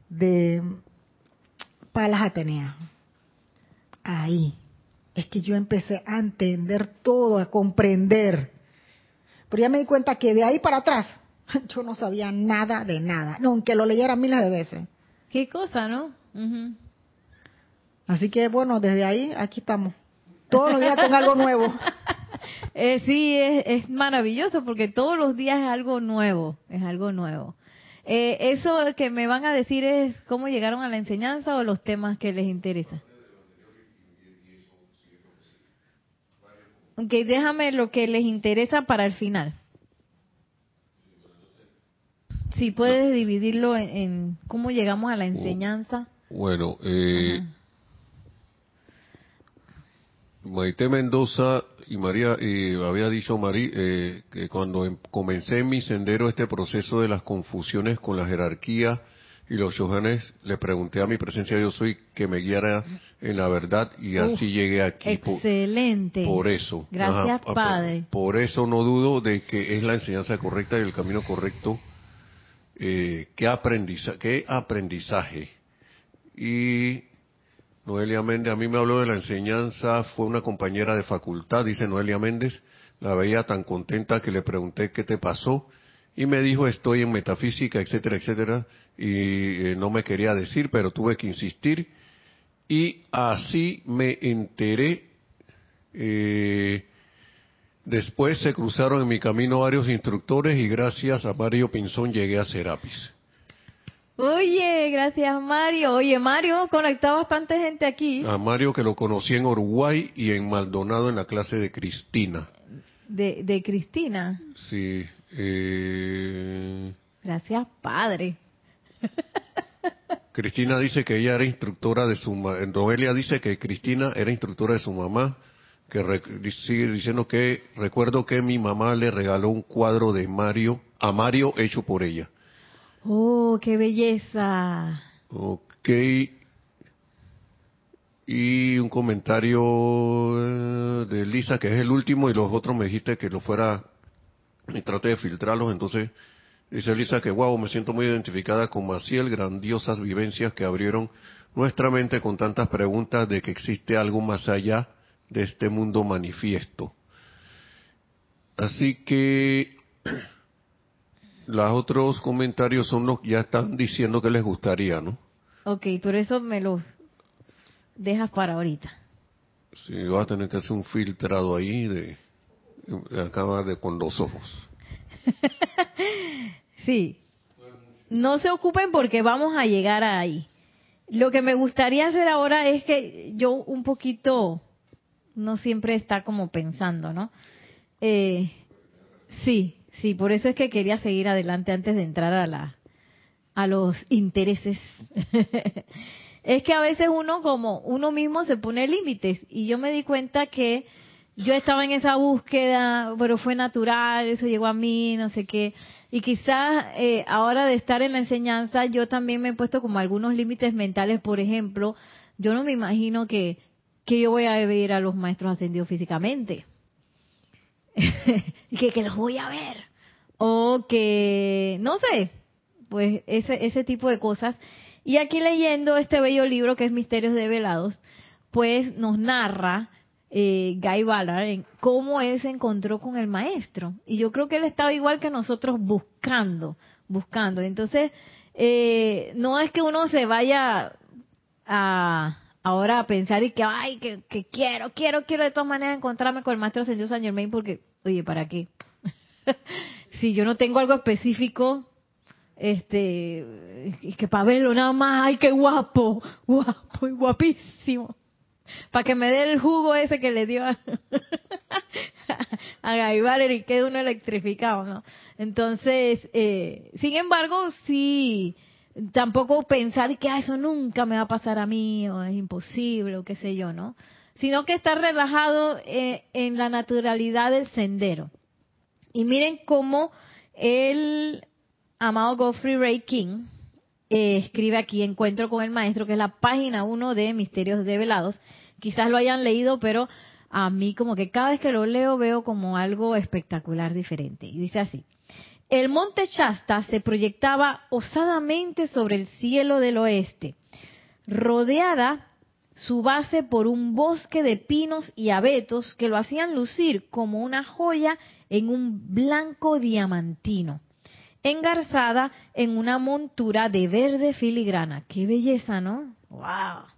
de Palas Atenea. Ahí es que yo empecé a entender todo, a comprender. Pero ya me di cuenta que de ahí para atrás yo no sabía nada de nada, no, aunque lo leyera miles de veces. Qué cosa, ¿no? Así que bueno, desde ahí aquí estamos. Todos los días con algo nuevo. Eh, sí, es, maravilloso porque todos los días es algo nuevo, es algo nuevo. Eh, eso que me van a decir es cómo llegaron a la enseñanza o los temas que les interesan. Ok, déjame lo que les interesa para el final. Si puedes dividirlo en, cómo llegamos a la enseñanza. Bueno, eh, Maite Mendoza y María, y había dicho María eh, que cuando em, comencé mi sendero este proceso de las confusiones con la jerarquía y los yohanes, le pregunté a mi presencia yo soy que me guiara en la verdad y así llegué aquí. Excelente. Por, eso. Gracias, Padre. Por, eso no dudo de que es la enseñanza correcta y el camino correcto. Eh, ¿qué, aprendizaje, ¿Qué aprendizaje? Y Noelia Méndez, a mí me habló de la enseñanza, fue una compañera de facultad, dice Noelia Méndez, la veía tan contenta que le pregunté qué te pasó y me dijo estoy en metafísica, etcétera, etcétera, y eh, no me quería decir, pero tuve que insistir y así me enteré. Eh, después se cruzaron en mi camino varios instructores y gracias a Mario Pinzón llegué a Serapis. Oye, gracias Mario. Oye, Mario, conectado bastante gente aquí. A Mario que lo conocí en Uruguay y en Maldonado en la clase de Cristina. De, de Cristina. Sí. Eh... Gracias, padre. Cristina dice que ella era instructora de su mamá. Noelia dice que Cristina era instructora de su mamá. Que sigue diciendo que recuerdo que mi mamá le regaló un cuadro de Mario, a Mario hecho por ella. Oh, qué belleza. Ok. Y un comentario eh, de Lisa, que es el último, y los otros me dijiste que lo fuera, y trate de filtrarlos. Entonces, dice Lisa que, wow, me siento muy identificada con Maciel, grandiosas vivencias que abrieron nuestra mente con tantas preguntas de que existe algo más allá de este mundo manifiesto. Así que los otros comentarios son los que ya están diciendo que les gustaría, ¿no? Ok, pero eso me lo dejas para ahorita. Sí, vas a tener que hacer un filtrado ahí de, acaba de con los ojos. sí. No se ocupen porque vamos a llegar ahí. Lo que me gustaría hacer ahora es que yo un poquito, no siempre está como pensando, ¿no? Eh, sí, Sí, por eso es que quería seguir adelante antes de entrar a la a los intereses. es que a veces uno como uno mismo se pone límites y yo me di cuenta que yo estaba en esa búsqueda, pero fue natural, eso llegó a mí, no sé qué. Y quizás eh, ahora de estar en la enseñanza, yo también me he puesto como algunos límites mentales. Por ejemplo, yo no me imagino que, que yo voy a ver a los maestros ascendidos físicamente. que, que los voy a ver. O que, no sé, pues ese, ese tipo de cosas. Y aquí leyendo este bello libro que es Misterios de Velados, pues nos narra eh, Guy Ballard en cómo él se encontró con el maestro. Y yo creo que él estaba igual que nosotros buscando, buscando. Entonces, eh, no es que uno se vaya a, ahora a pensar y que, ay, que, quiero, quiero, quiero de todas maneras encontrarme con el maestro ascendido San Germain porque, oye, ¿para qué? si yo no tengo algo específico, este, que para verlo nada más, ay, qué guapo, guapo y guapísimo. Para que me dé el jugo ese que le dio a, a y quede uno electrificado, ¿no? Entonces, eh, sin embargo, sí, tampoco pensar que ah, eso nunca me va a pasar a mí o es imposible o qué sé yo, ¿no? Sino que estar relajado eh, en la naturalidad del sendero. Y miren cómo el amado Godfrey Ray King eh, escribe aquí Encuentro con el Maestro, que es la página 1 de Misterios Develados. Quizás lo hayan leído, pero a mí como que cada vez que lo leo veo como algo espectacular diferente. Y dice así, el monte Shasta se proyectaba osadamente sobre el cielo del oeste, rodeada su base por un bosque de pinos y abetos que lo hacían lucir como una joya en un blanco diamantino, engarzada en una montura de verde filigrana. ¡Qué belleza, ¿no? ¡Wow!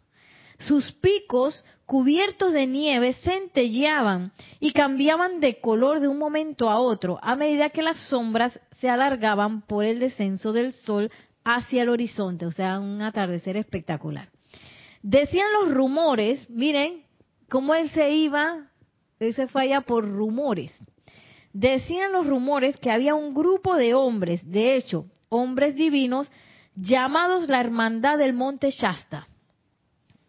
Sus picos cubiertos de nieve centelleaban y cambiaban de color de un momento a otro a medida que las sombras se alargaban por el descenso del sol hacia el horizonte, o sea, un atardecer espectacular. Decían los rumores, miren cómo él se iba, él se fue allá por rumores. Decían los rumores que había un grupo de hombres, de hecho, hombres divinos, llamados la Hermandad del Monte Shasta,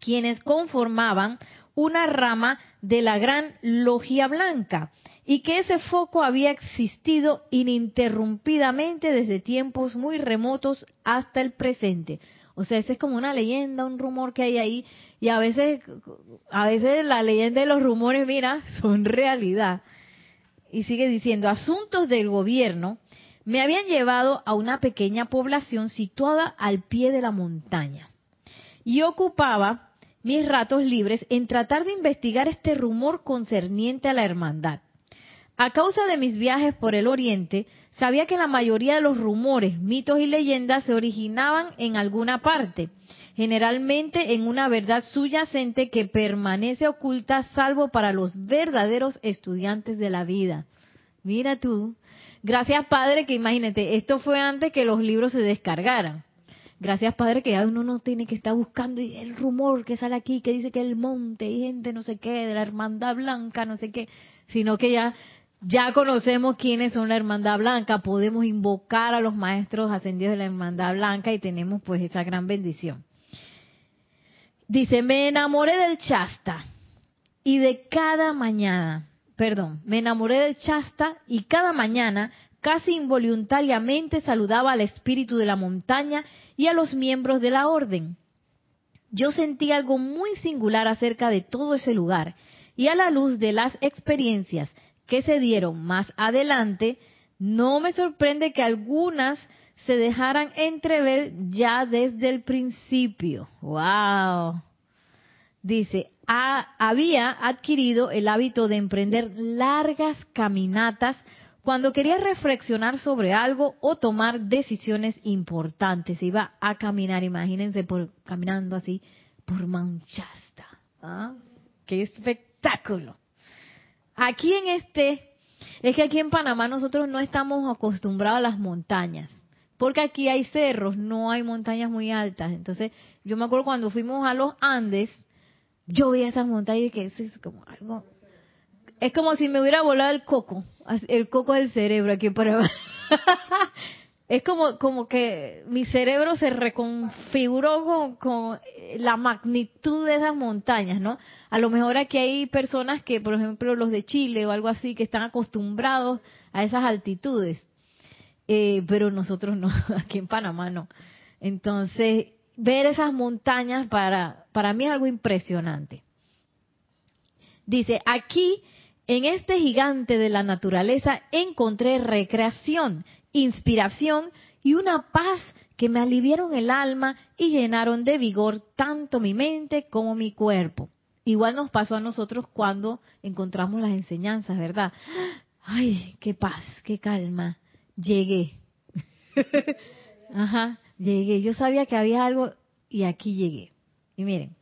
quienes conformaban una rama de la gran logia blanca y que ese foco había existido ininterrumpidamente desde tiempos muy remotos hasta el presente. O sea, esa es como una leyenda, un rumor que hay ahí y a veces a veces la leyenda y los rumores, mira, son realidad. Y sigue diciendo, asuntos del gobierno me habían llevado a una pequeña población situada al pie de la montaña y ocupaba mis ratos libres en tratar de investigar este rumor concerniente a la hermandad. A causa de mis viajes por el Oriente, sabía que la mayoría de los rumores, mitos y leyendas se originaban en alguna parte, generalmente en una verdad subyacente que permanece oculta salvo para los verdaderos estudiantes de la vida. Mira tú. Gracias Padre que imagínate, esto fue antes que los libros se descargaran. Gracias, Padre, que ya uno no tiene que estar buscando el rumor que sale aquí, que dice que el monte y gente no sé qué, de la hermandad blanca, no sé qué, sino que ya, ya conocemos quiénes son la hermandad blanca, podemos invocar a los maestros ascendidos de la hermandad blanca y tenemos pues esa gran bendición. Dice, me enamoré del chasta y de cada mañana, perdón, me enamoré del chasta y cada mañana casi involuntariamente saludaba al espíritu de la montaña y a los miembros de la orden. Yo sentí algo muy singular acerca de todo ese lugar y a la luz de las experiencias que se dieron más adelante, no me sorprende que algunas se dejaran entrever ya desde el principio. ¡Wow! Dice, había adquirido el hábito de emprender largas caminatas cuando quería reflexionar sobre algo o tomar decisiones importantes. Iba a caminar, imagínense, por, caminando así por Manchasta. ¿Ah? ¡Qué espectáculo! Aquí en este, es que aquí en Panamá nosotros no estamos acostumbrados a las montañas. Porque aquí hay cerros, no hay montañas muy altas. Entonces, yo me acuerdo cuando fuimos a los Andes, yo veía esas montañas y que es como algo es como si me hubiera volado el coco, el coco del cerebro aquí por abajo. es como, como que mi cerebro se reconfiguró con, la magnitud de esas montañas, ¿no? A lo mejor aquí hay personas que, por ejemplo, los de Chile o algo así, que están acostumbrados a esas altitudes. Eh, pero nosotros no, aquí en Panamá no. Entonces, ver esas montañas para, para mí es algo impresionante. Dice, aquí en este gigante de la naturaleza encontré recreación, inspiración y una paz que me aliviaron el alma y llenaron de vigor tanto mi mente como mi cuerpo. Igual nos pasó a nosotros cuando encontramos las enseñanzas, ¿verdad? Ay, qué paz, qué calma. Llegué. Ajá, llegué. Yo sabía que había algo y aquí llegué. Y miren,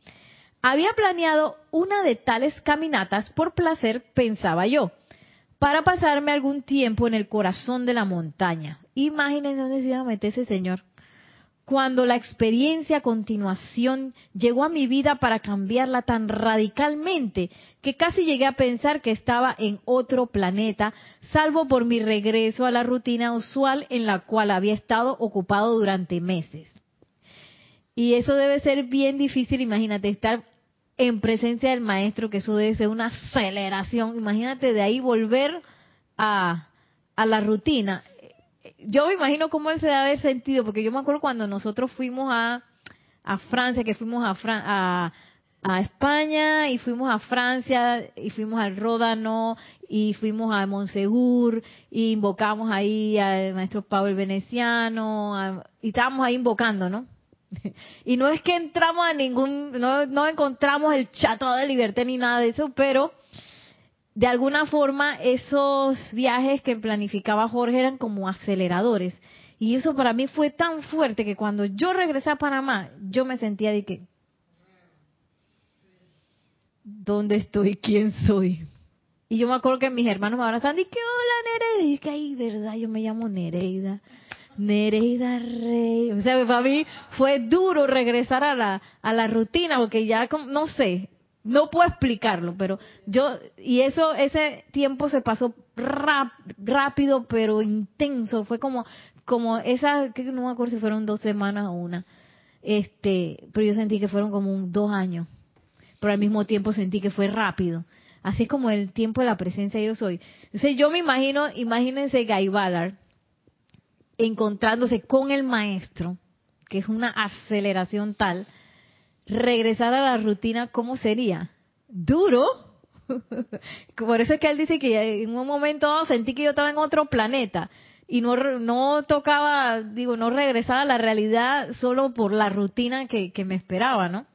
había planeado una de tales caminatas por placer, pensaba yo, para pasarme algún tiempo en el corazón de la montaña. Imagínense dónde se iba a ese señor. Cuando la experiencia a continuación llegó a mi vida para cambiarla tan radicalmente que casi llegué a pensar que estaba en otro planeta, salvo por mi regreso a la rutina usual en la cual había estado ocupado durante meses. Y eso debe ser bien difícil, imagínate, estar en presencia del maestro, que eso debe ser una aceleración. Imagínate de ahí volver a, a la rutina, yo me imagino cómo él se debe haber sentido, porque yo me acuerdo cuando nosotros fuimos a, a Francia, que fuimos a, a, a España y fuimos a Francia y fuimos al Ródano y fuimos a Monsegur y invocamos ahí al maestro Pablo el Veneciano y estábamos ahí invocando, ¿no? y no es que entramos a ningún, no, no encontramos el chato de libertad ni nada de eso, pero de alguna forma esos viajes que planificaba Jorge eran como aceleradores. Y eso para mí fue tan fuerte que cuando yo regresé a Panamá, yo me sentía de que, ¿dónde estoy? ¿Quién soy? Y yo me acuerdo que mis hermanos me abrazaban y que, hola Nereida. Y que, ay, verdad, yo me llamo Nereida. Nereida Rey. O sea, para mí fue duro regresar a la, a la rutina porque ya, no sé, no puedo explicarlo, pero yo, y eso, ese tiempo se pasó rápido, pero intenso. Fue como, como esa, que no me acuerdo si fueron dos semanas o una. Este, pero yo sentí que fueron como dos años. Pero al mismo tiempo sentí que fue rápido. Así es como el tiempo de la presencia yo soy. Entonces yo me imagino, imagínense Guy Ballard encontrándose con el maestro, que es una aceleración tal, regresar a la rutina, ¿cómo sería? Duro. Por eso es que él dice que en un momento sentí que yo estaba en otro planeta y no, no tocaba, digo, no regresaba a la realidad solo por la rutina que, que me esperaba, ¿no?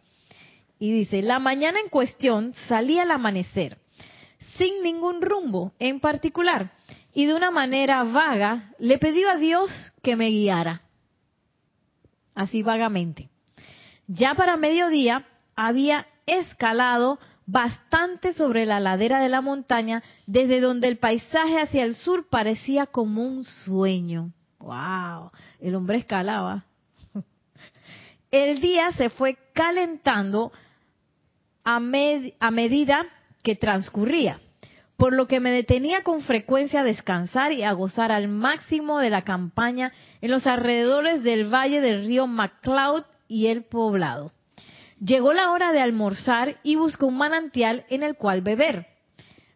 Y dice, la mañana en cuestión salí al amanecer, sin ningún rumbo en particular y de una manera vaga le pedí a Dios que me guiara. Así vagamente. Ya para mediodía había escalado bastante sobre la ladera de la montaña, desde donde el paisaje hacia el sur parecía como un sueño. ¡Wow! El hombre escalaba. El día se fue calentando a, a medida que transcurría por lo que me detenía con frecuencia a descansar y a gozar al máximo de la campaña en los alrededores del valle del río MacLeod y el poblado. Llegó la hora de almorzar y busqué un manantial en el cual beber.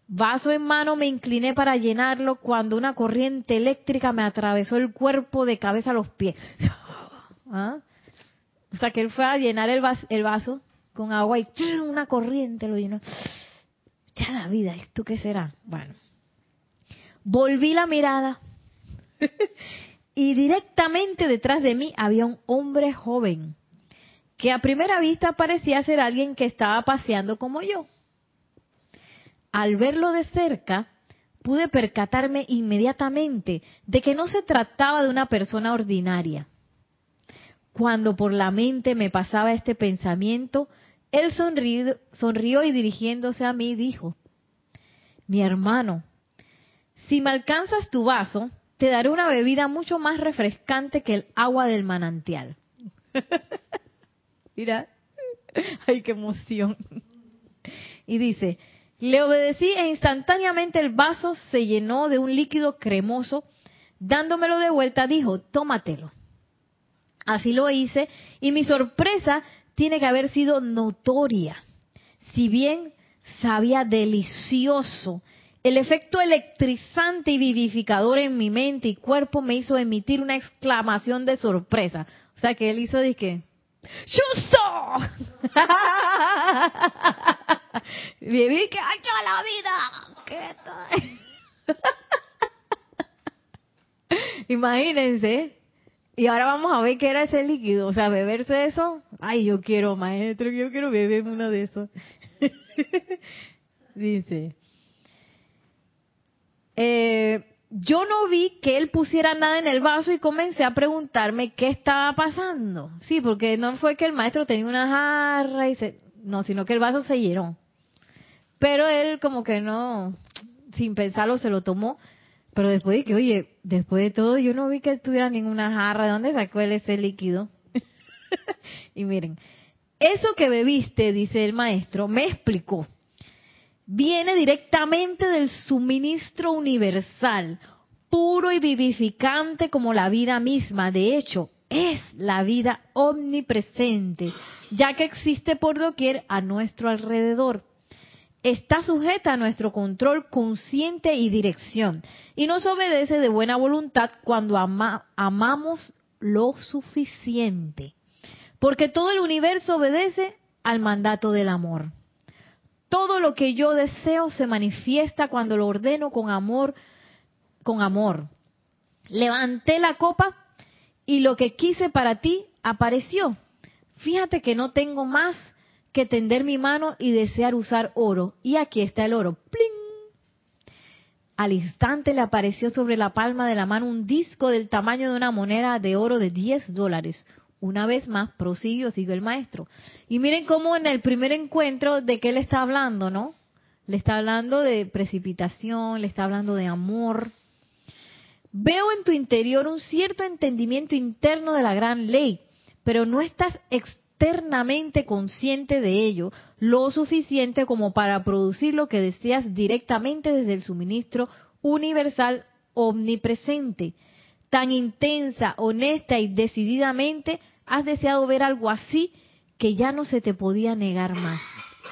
Vaso en mano me incliné para llenarlo cuando una corriente eléctrica me atravesó el cuerpo de cabeza a los pies. ¿Ah? O sea que él fue a llenar el vaso, con agua y una corriente lo llenó ya la vida, ¿esto qué será? Bueno, volví la mirada y directamente detrás de mí había un hombre joven que a primera vista parecía ser alguien que estaba paseando como yo. Al verlo de cerca, pude percatarme inmediatamente de que no se trataba de una persona ordinaria. Cuando por la mente me pasaba este pensamiento, él sonrió, y dirigiéndose a mí dijo, mi hermano, si me alcanzas tu vaso, te daré una bebida mucho más refrescante que el agua del manantial. Mira, ay, qué emoción. Y dice, le obedecí e instantáneamente el vaso se llenó de un líquido cremoso. Dándomelo de vuelta, dijo, tómatelo. Así lo hice y mi sorpresa tiene que haber sido notoria. Si bien sabía delicioso, el efecto electrizante y vivificador en mi mente y cuerpo me hizo emitir una exclamación de sorpresa. O sea que él hizo de que, ¡Justo! Viví que ha hecho la vida. Imagínense y ahora vamos a ver qué era ese líquido. O sea, beberse eso. Ay, yo quiero, maestro, yo quiero beberme uno de esos. Dice. Eh, yo no vi que él pusiera nada en el vaso y comencé a preguntarme qué estaba pasando. Sí, porque no fue que el maestro tenía una jarra y se... No, sino que el vaso se llenó. Pero él como que no, sin pensarlo, se lo tomó pero después de que, oye, después de todo, yo no vi que tuviera ninguna jarra. ¿De dónde sacó él ese líquido? y miren, eso que bebiste, dice el maestro, me explicó. Viene directamente del suministro universal, puro y vivificante como la vida misma. De hecho, es la vida omnipresente, ya que existe por doquier a nuestro alrededor. Está sujeta a nuestro control consciente y dirección y nos obedece de buena voluntad cuando amamos lo suficiente. Porque todo el universo obedece al mandato del amor. Todo lo que yo deseo se manifiesta cuando lo ordeno con amor, con amor. Levanté la copa y lo que quise para ti apareció. Fíjate que no tengo más que tender mi mano y desear usar oro. Y aquí está el oro. ¡Pling! Al instante le apareció sobre la palma de la mano un disco del tamaño de una moneda de oro de 10 dólares. Una vez más, prosiguió, siguió el maestro. Y miren cómo en el primer encuentro, ¿de qué le está hablando, no? Le está hablando de precipitación, le está hablando de amor. Veo en tu interior un cierto entendimiento interno de la gran ley, pero no estás externamente consciente de ello lo suficiente como para producir lo que deseas directamente desde el suministro universal omnipresente. Tan intensa, honesta y decididamente has deseado ver algo así que ya no se te podía negar más.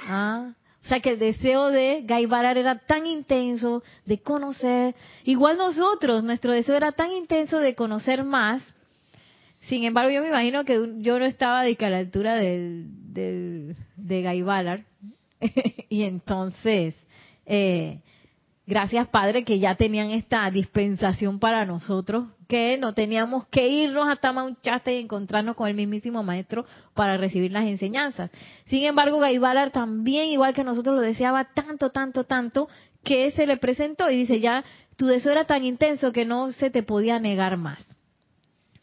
¿Ah? O sea que el deseo de Gaibarar era tan intenso de conocer, igual nosotros, nuestro deseo era tan intenso de conocer más sin embargo, yo me imagino que yo no estaba de a la altura de, de, de Guy y entonces, eh, gracias Padre que ya tenían esta dispensación para nosotros, que no teníamos que irnos hasta Mount y encontrarnos con el mismísimo Maestro para recibir las enseñanzas. Sin embargo, Guy también, igual que nosotros, lo deseaba tanto, tanto, tanto, que se le presentó y dice, ya, tu deseo era tan intenso que no se te podía negar más.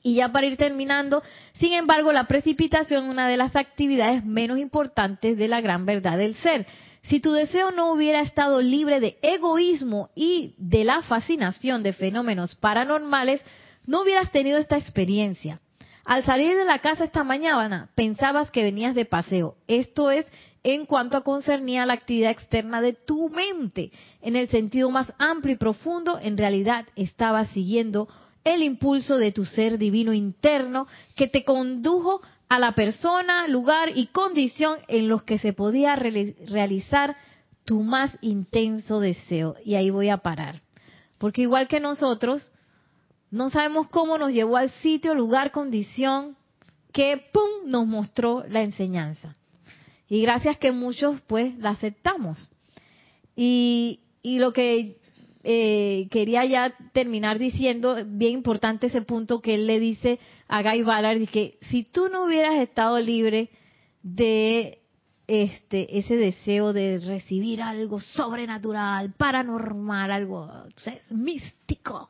Y ya para ir terminando, sin embargo, la precipitación es una de las actividades menos importantes de la gran verdad del ser. Si tu deseo no hubiera estado libre de egoísmo y de la fascinación de fenómenos paranormales, no hubieras tenido esta experiencia. Al salir de la casa esta mañana, pensabas que venías de paseo. Esto es en cuanto a concernía la actividad externa de tu mente. En el sentido más amplio y profundo, en realidad estabas siguiendo el impulso de tu ser divino interno que te condujo a la persona, lugar y condición en los que se podía realizar tu más intenso deseo. Y ahí voy a parar. Porque igual que nosotros, no sabemos cómo nos llevó al sitio, lugar, condición que, ¡pum!, nos mostró la enseñanza. Y gracias que muchos, pues, la aceptamos. Y, y lo que eh, quería ya terminar diciendo, bien importante ese punto que él le dice a Guy Ballard, que si tú no hubieras estado libre de este ese deseo de recibir algo sobrenatural, paranormal, algo místico,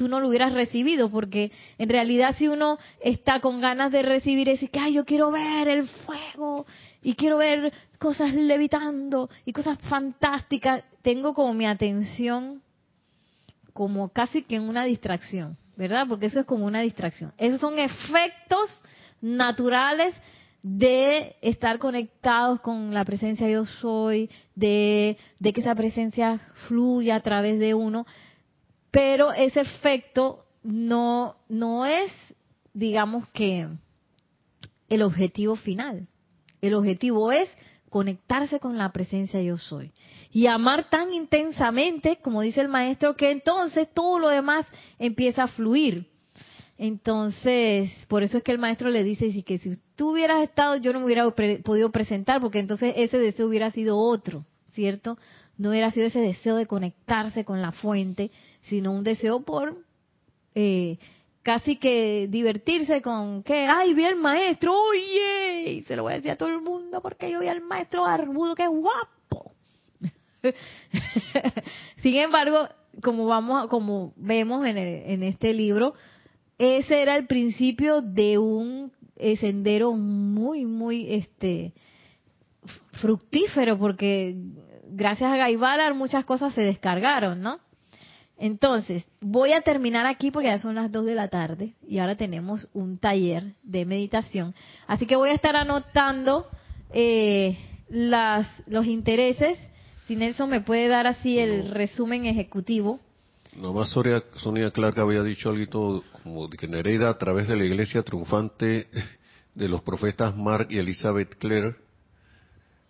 tú no lo hubieras recibido, porque en realidad si uno está con ganas de recibir, es que, ay, yo quiero ver el fuego y quiero ver cosas levitando y cosas fantásticas, tengo como mi atención como casi que en una distracción, ¿verdad? Porque eso es como una distracción. Esos son efectos naturales de estar conectados con la presencia yo soy, de, de que esa presencia fluya a través de uno, pero ese efecto no, no es, digamos que, el objetivo final. El objetivo es conectarse con la presencia yo soy. Y amar tan intensamente, como dice el maestro, que entonces todo lo demás empieza a fluir. Entonces, por eso es que el maestro le dice que si tú hubieras estado, yo no me hubiera podido presentar, porque entonces ese deseo hubiera sido otro, ¿cierto? No hubiera sido ese deseo de conectarse con la fuente, sino un deseo por eh, casi que divertirse con que, ay, vi al maestro, oye, y se lo voy a decir a todo el mundo porque yo vi al maestro barbudo, que guapo. Sin embargo, como vamos, como vemos en, en este libro, ese era el principio de un sendero muy, muy, este, fructífero, porque gracias a Gaibalar muchas cosas se descargaron, ¿no? Entonces, voy a terminar aquí porque ya son las 2 de la tarde y ahora tenemos un taller de meditación. Así que voy a estar anotando eh, las, los intereses. Si Nelson me puede dar así el resumen ejecutivo. Nomás Sonia, Sonia Clark había dicho algo como que Nereida a través de la iglesia triunfante de los profetas Mark y Elizabeth Clare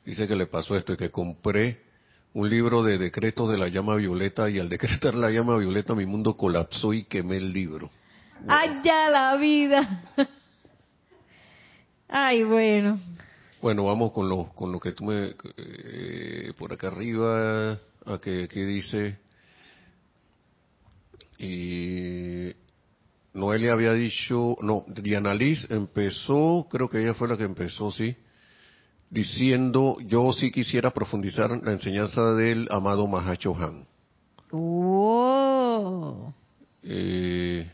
dice que le pasó esto y que compré un libro de decretos de la llama violeta y al decretar la llama violeta mi mundo colapsó y quemé el libro. ¡Ay, ya la vida! Ay, bueno. Bueno, vamos con lo, con lo que tú me... Eh, por acá arriba, a que, que dice... Y Noelia había dicho, no, Diana Liz empezó, creo que ella fue la que empezó, sí, diciendo, yo sí quisiera profundizar en la enseñanza del amado Mahacho Han. ¡Wow! Eh,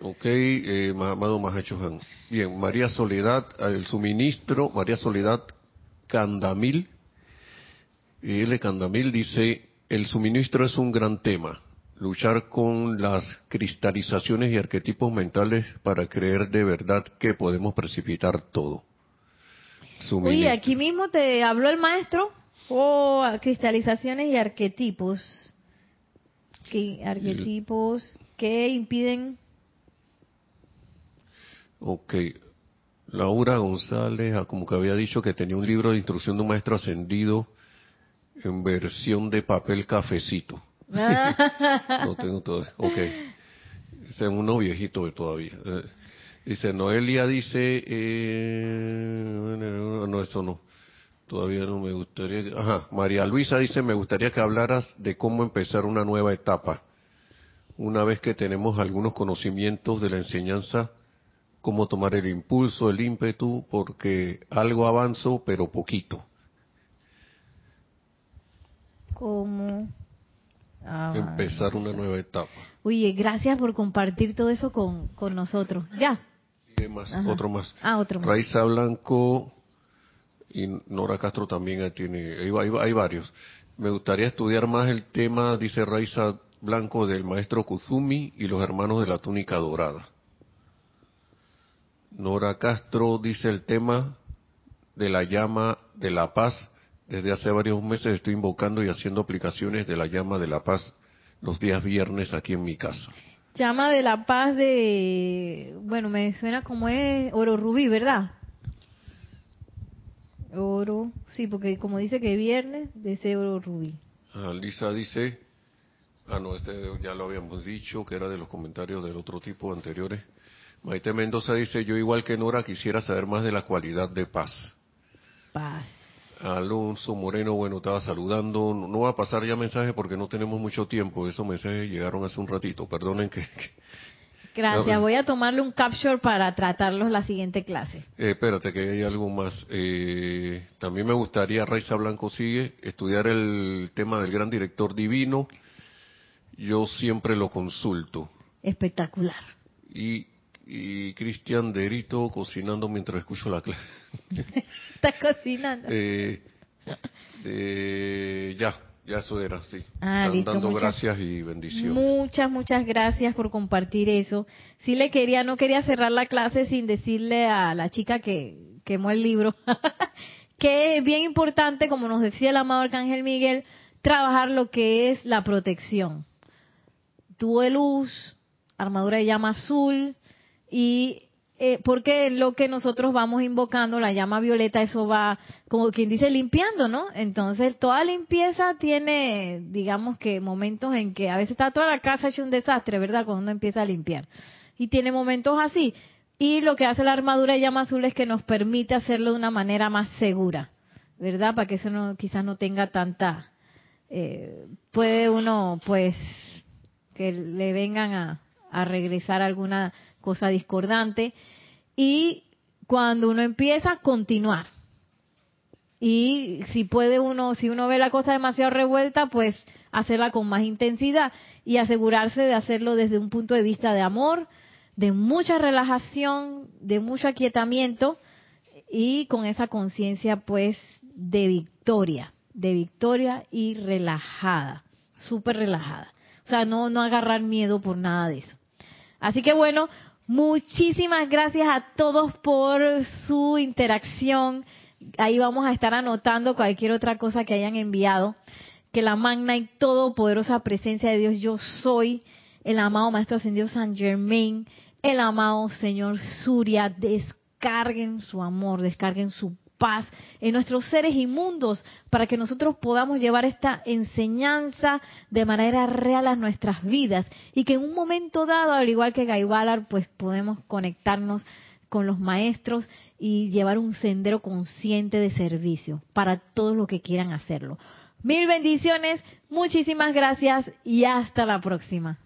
ok, eh, amado Mahacho Han. Bien, María Soledad, el suministro, María Soledad Candamil, L. Candamil dice, el suministro es un gran tema. Luchar con las cristalizaciones y arquetipos mentales para creer de verdad que podemos precipitar todo. Oye, aquí mismo te habló el maestro. Oh, cristalizaciones y arquetipos. ¿Qué arquetipos que impiden? Ok. Laura González, ah, como que había dicho que tenía un libro de instrucción de un maestro ascendido en versión de papel cafecito. no tengo todo. Ok. Es uno viejito todavía. Eh, dice, Noelia dice, eh, no, eso no. Todavía no me gustaría. Ajá. María Luisa dice, me gustaría que hablaras de cómo empezar una nueva etapa. Una vez que tenemos algunos conocimientos de la enseñanza, cómo tomar el impulso, el ímpetu, porque algo avanzo, pero poquito. ¿Cómo? Empezar una nueva etapa. Oye, gracias por compartir todo eso con, con nosotros. Ya. más, otro más. Ah, otro más. Raiza Blanco y Nora Castro también tiene, hay, varios. Me gustaría estudiar más el tema, dice Raiza Blanco, del maestro Kuzumi y los hermanos de la túnica dorada. Nora Castro dice el tema de la llama de la paz desde hace varios meses estoy invocando y haciendo aplicaciones de la llama de la paz los días viernes aquí en mi casa. Llama de la paz de, bueno, me suena como es oro rubí, ¿verdad? Oro, sí, porque como dice que viernes, de ese oro rubí. Ah, Lisa dice, ah no, este ya lo habíamos dicho, que era de los comentarios del otro tipo anteriores. Maite Mendoza dice, yo igual que Nora quisiera saber más de la cualidad de paz. Paz. Alonso Moreno, bueno, estaba saludando. No va a pasar ya mensaje porque no tenemos mucho tiempo. Esos mensajes llegaron hace un ratito. Perdonen que. Gracias. Voy a tomarle un capture para tratarlos la siguiente clase. Eh, espérate, que hay algo más. Eh, también me gustaría, Raiza Blanco sigue, estudiar el tema del gran director divino. Yo siempre lo consulto. Espectacular. Y y Cristian Derito cocinando mientras escucho la clase. Está cocinando. Eh, ya, ya eso era, sí. Ah, dando gracias y bendiciones. Muchas, muchas gracias por compartir eso. Sí le quería, no quería cerrar la clase sin decirle a la chica que quemó el libro, que es bien importante, como nos decía el amado Arcángel Miguel, trabajar lo que es la protección. Tuvo de luz, armadura de llama azul, y eh, porque lo que nosotros vamos invocando, la llama violeta, eso va, como quien dice, limpiando, ¿no? Entonces, toda limpieza tiene, digamos que momentos en que a veces está toda la casa hecha un desastre, ¿verdad? Cuando uno empieza a limpiar. Y tiene momentos así. Y lo que hace la armadura de llama azul es que nos permite hacerlo de una manera más segura, ¿verdad? Para que eso no, quizás no tenga tanta, eh, puede uno, pues, que le vengan a, a regresar alguna cosa discordante. Y cuando uno empieza a continuar. Y si puede uno, si uno ve la cosa demasiado revuelta, pues hacerla con más intensidad y asegurarse de hacerlo desde un punto de vista de amor, de mucha relajación, de mucho aquietamiento y con esa conciencia pues de victoria, de victoria y relajada, súper relajada. O sea, no, no agarrar miedo por nada de eso. Así que bueno, muchísimas gracias a todos por su interacción. Ahí vamos a estar anotando cualquier otra cosa que hayan enviado. Que la magna y todopoderosa presencia de Dios, yo soy el amado Maestro Ascendido San Germain, el amado Señor Surya, descarguen su amor, descarguen su paz en nuestros seres inmundos para que nosotros podamos llevar esta enseñanza de manera real a nuestras vidas y que en un momento dado, al igual que Gaibalar, pues podemos conectarnos con los maestros y llevar un sendero consciente de servicio para todos los que quieran hacerlo. Mil bendiciones, muchísimas gracias y hasta la próxima.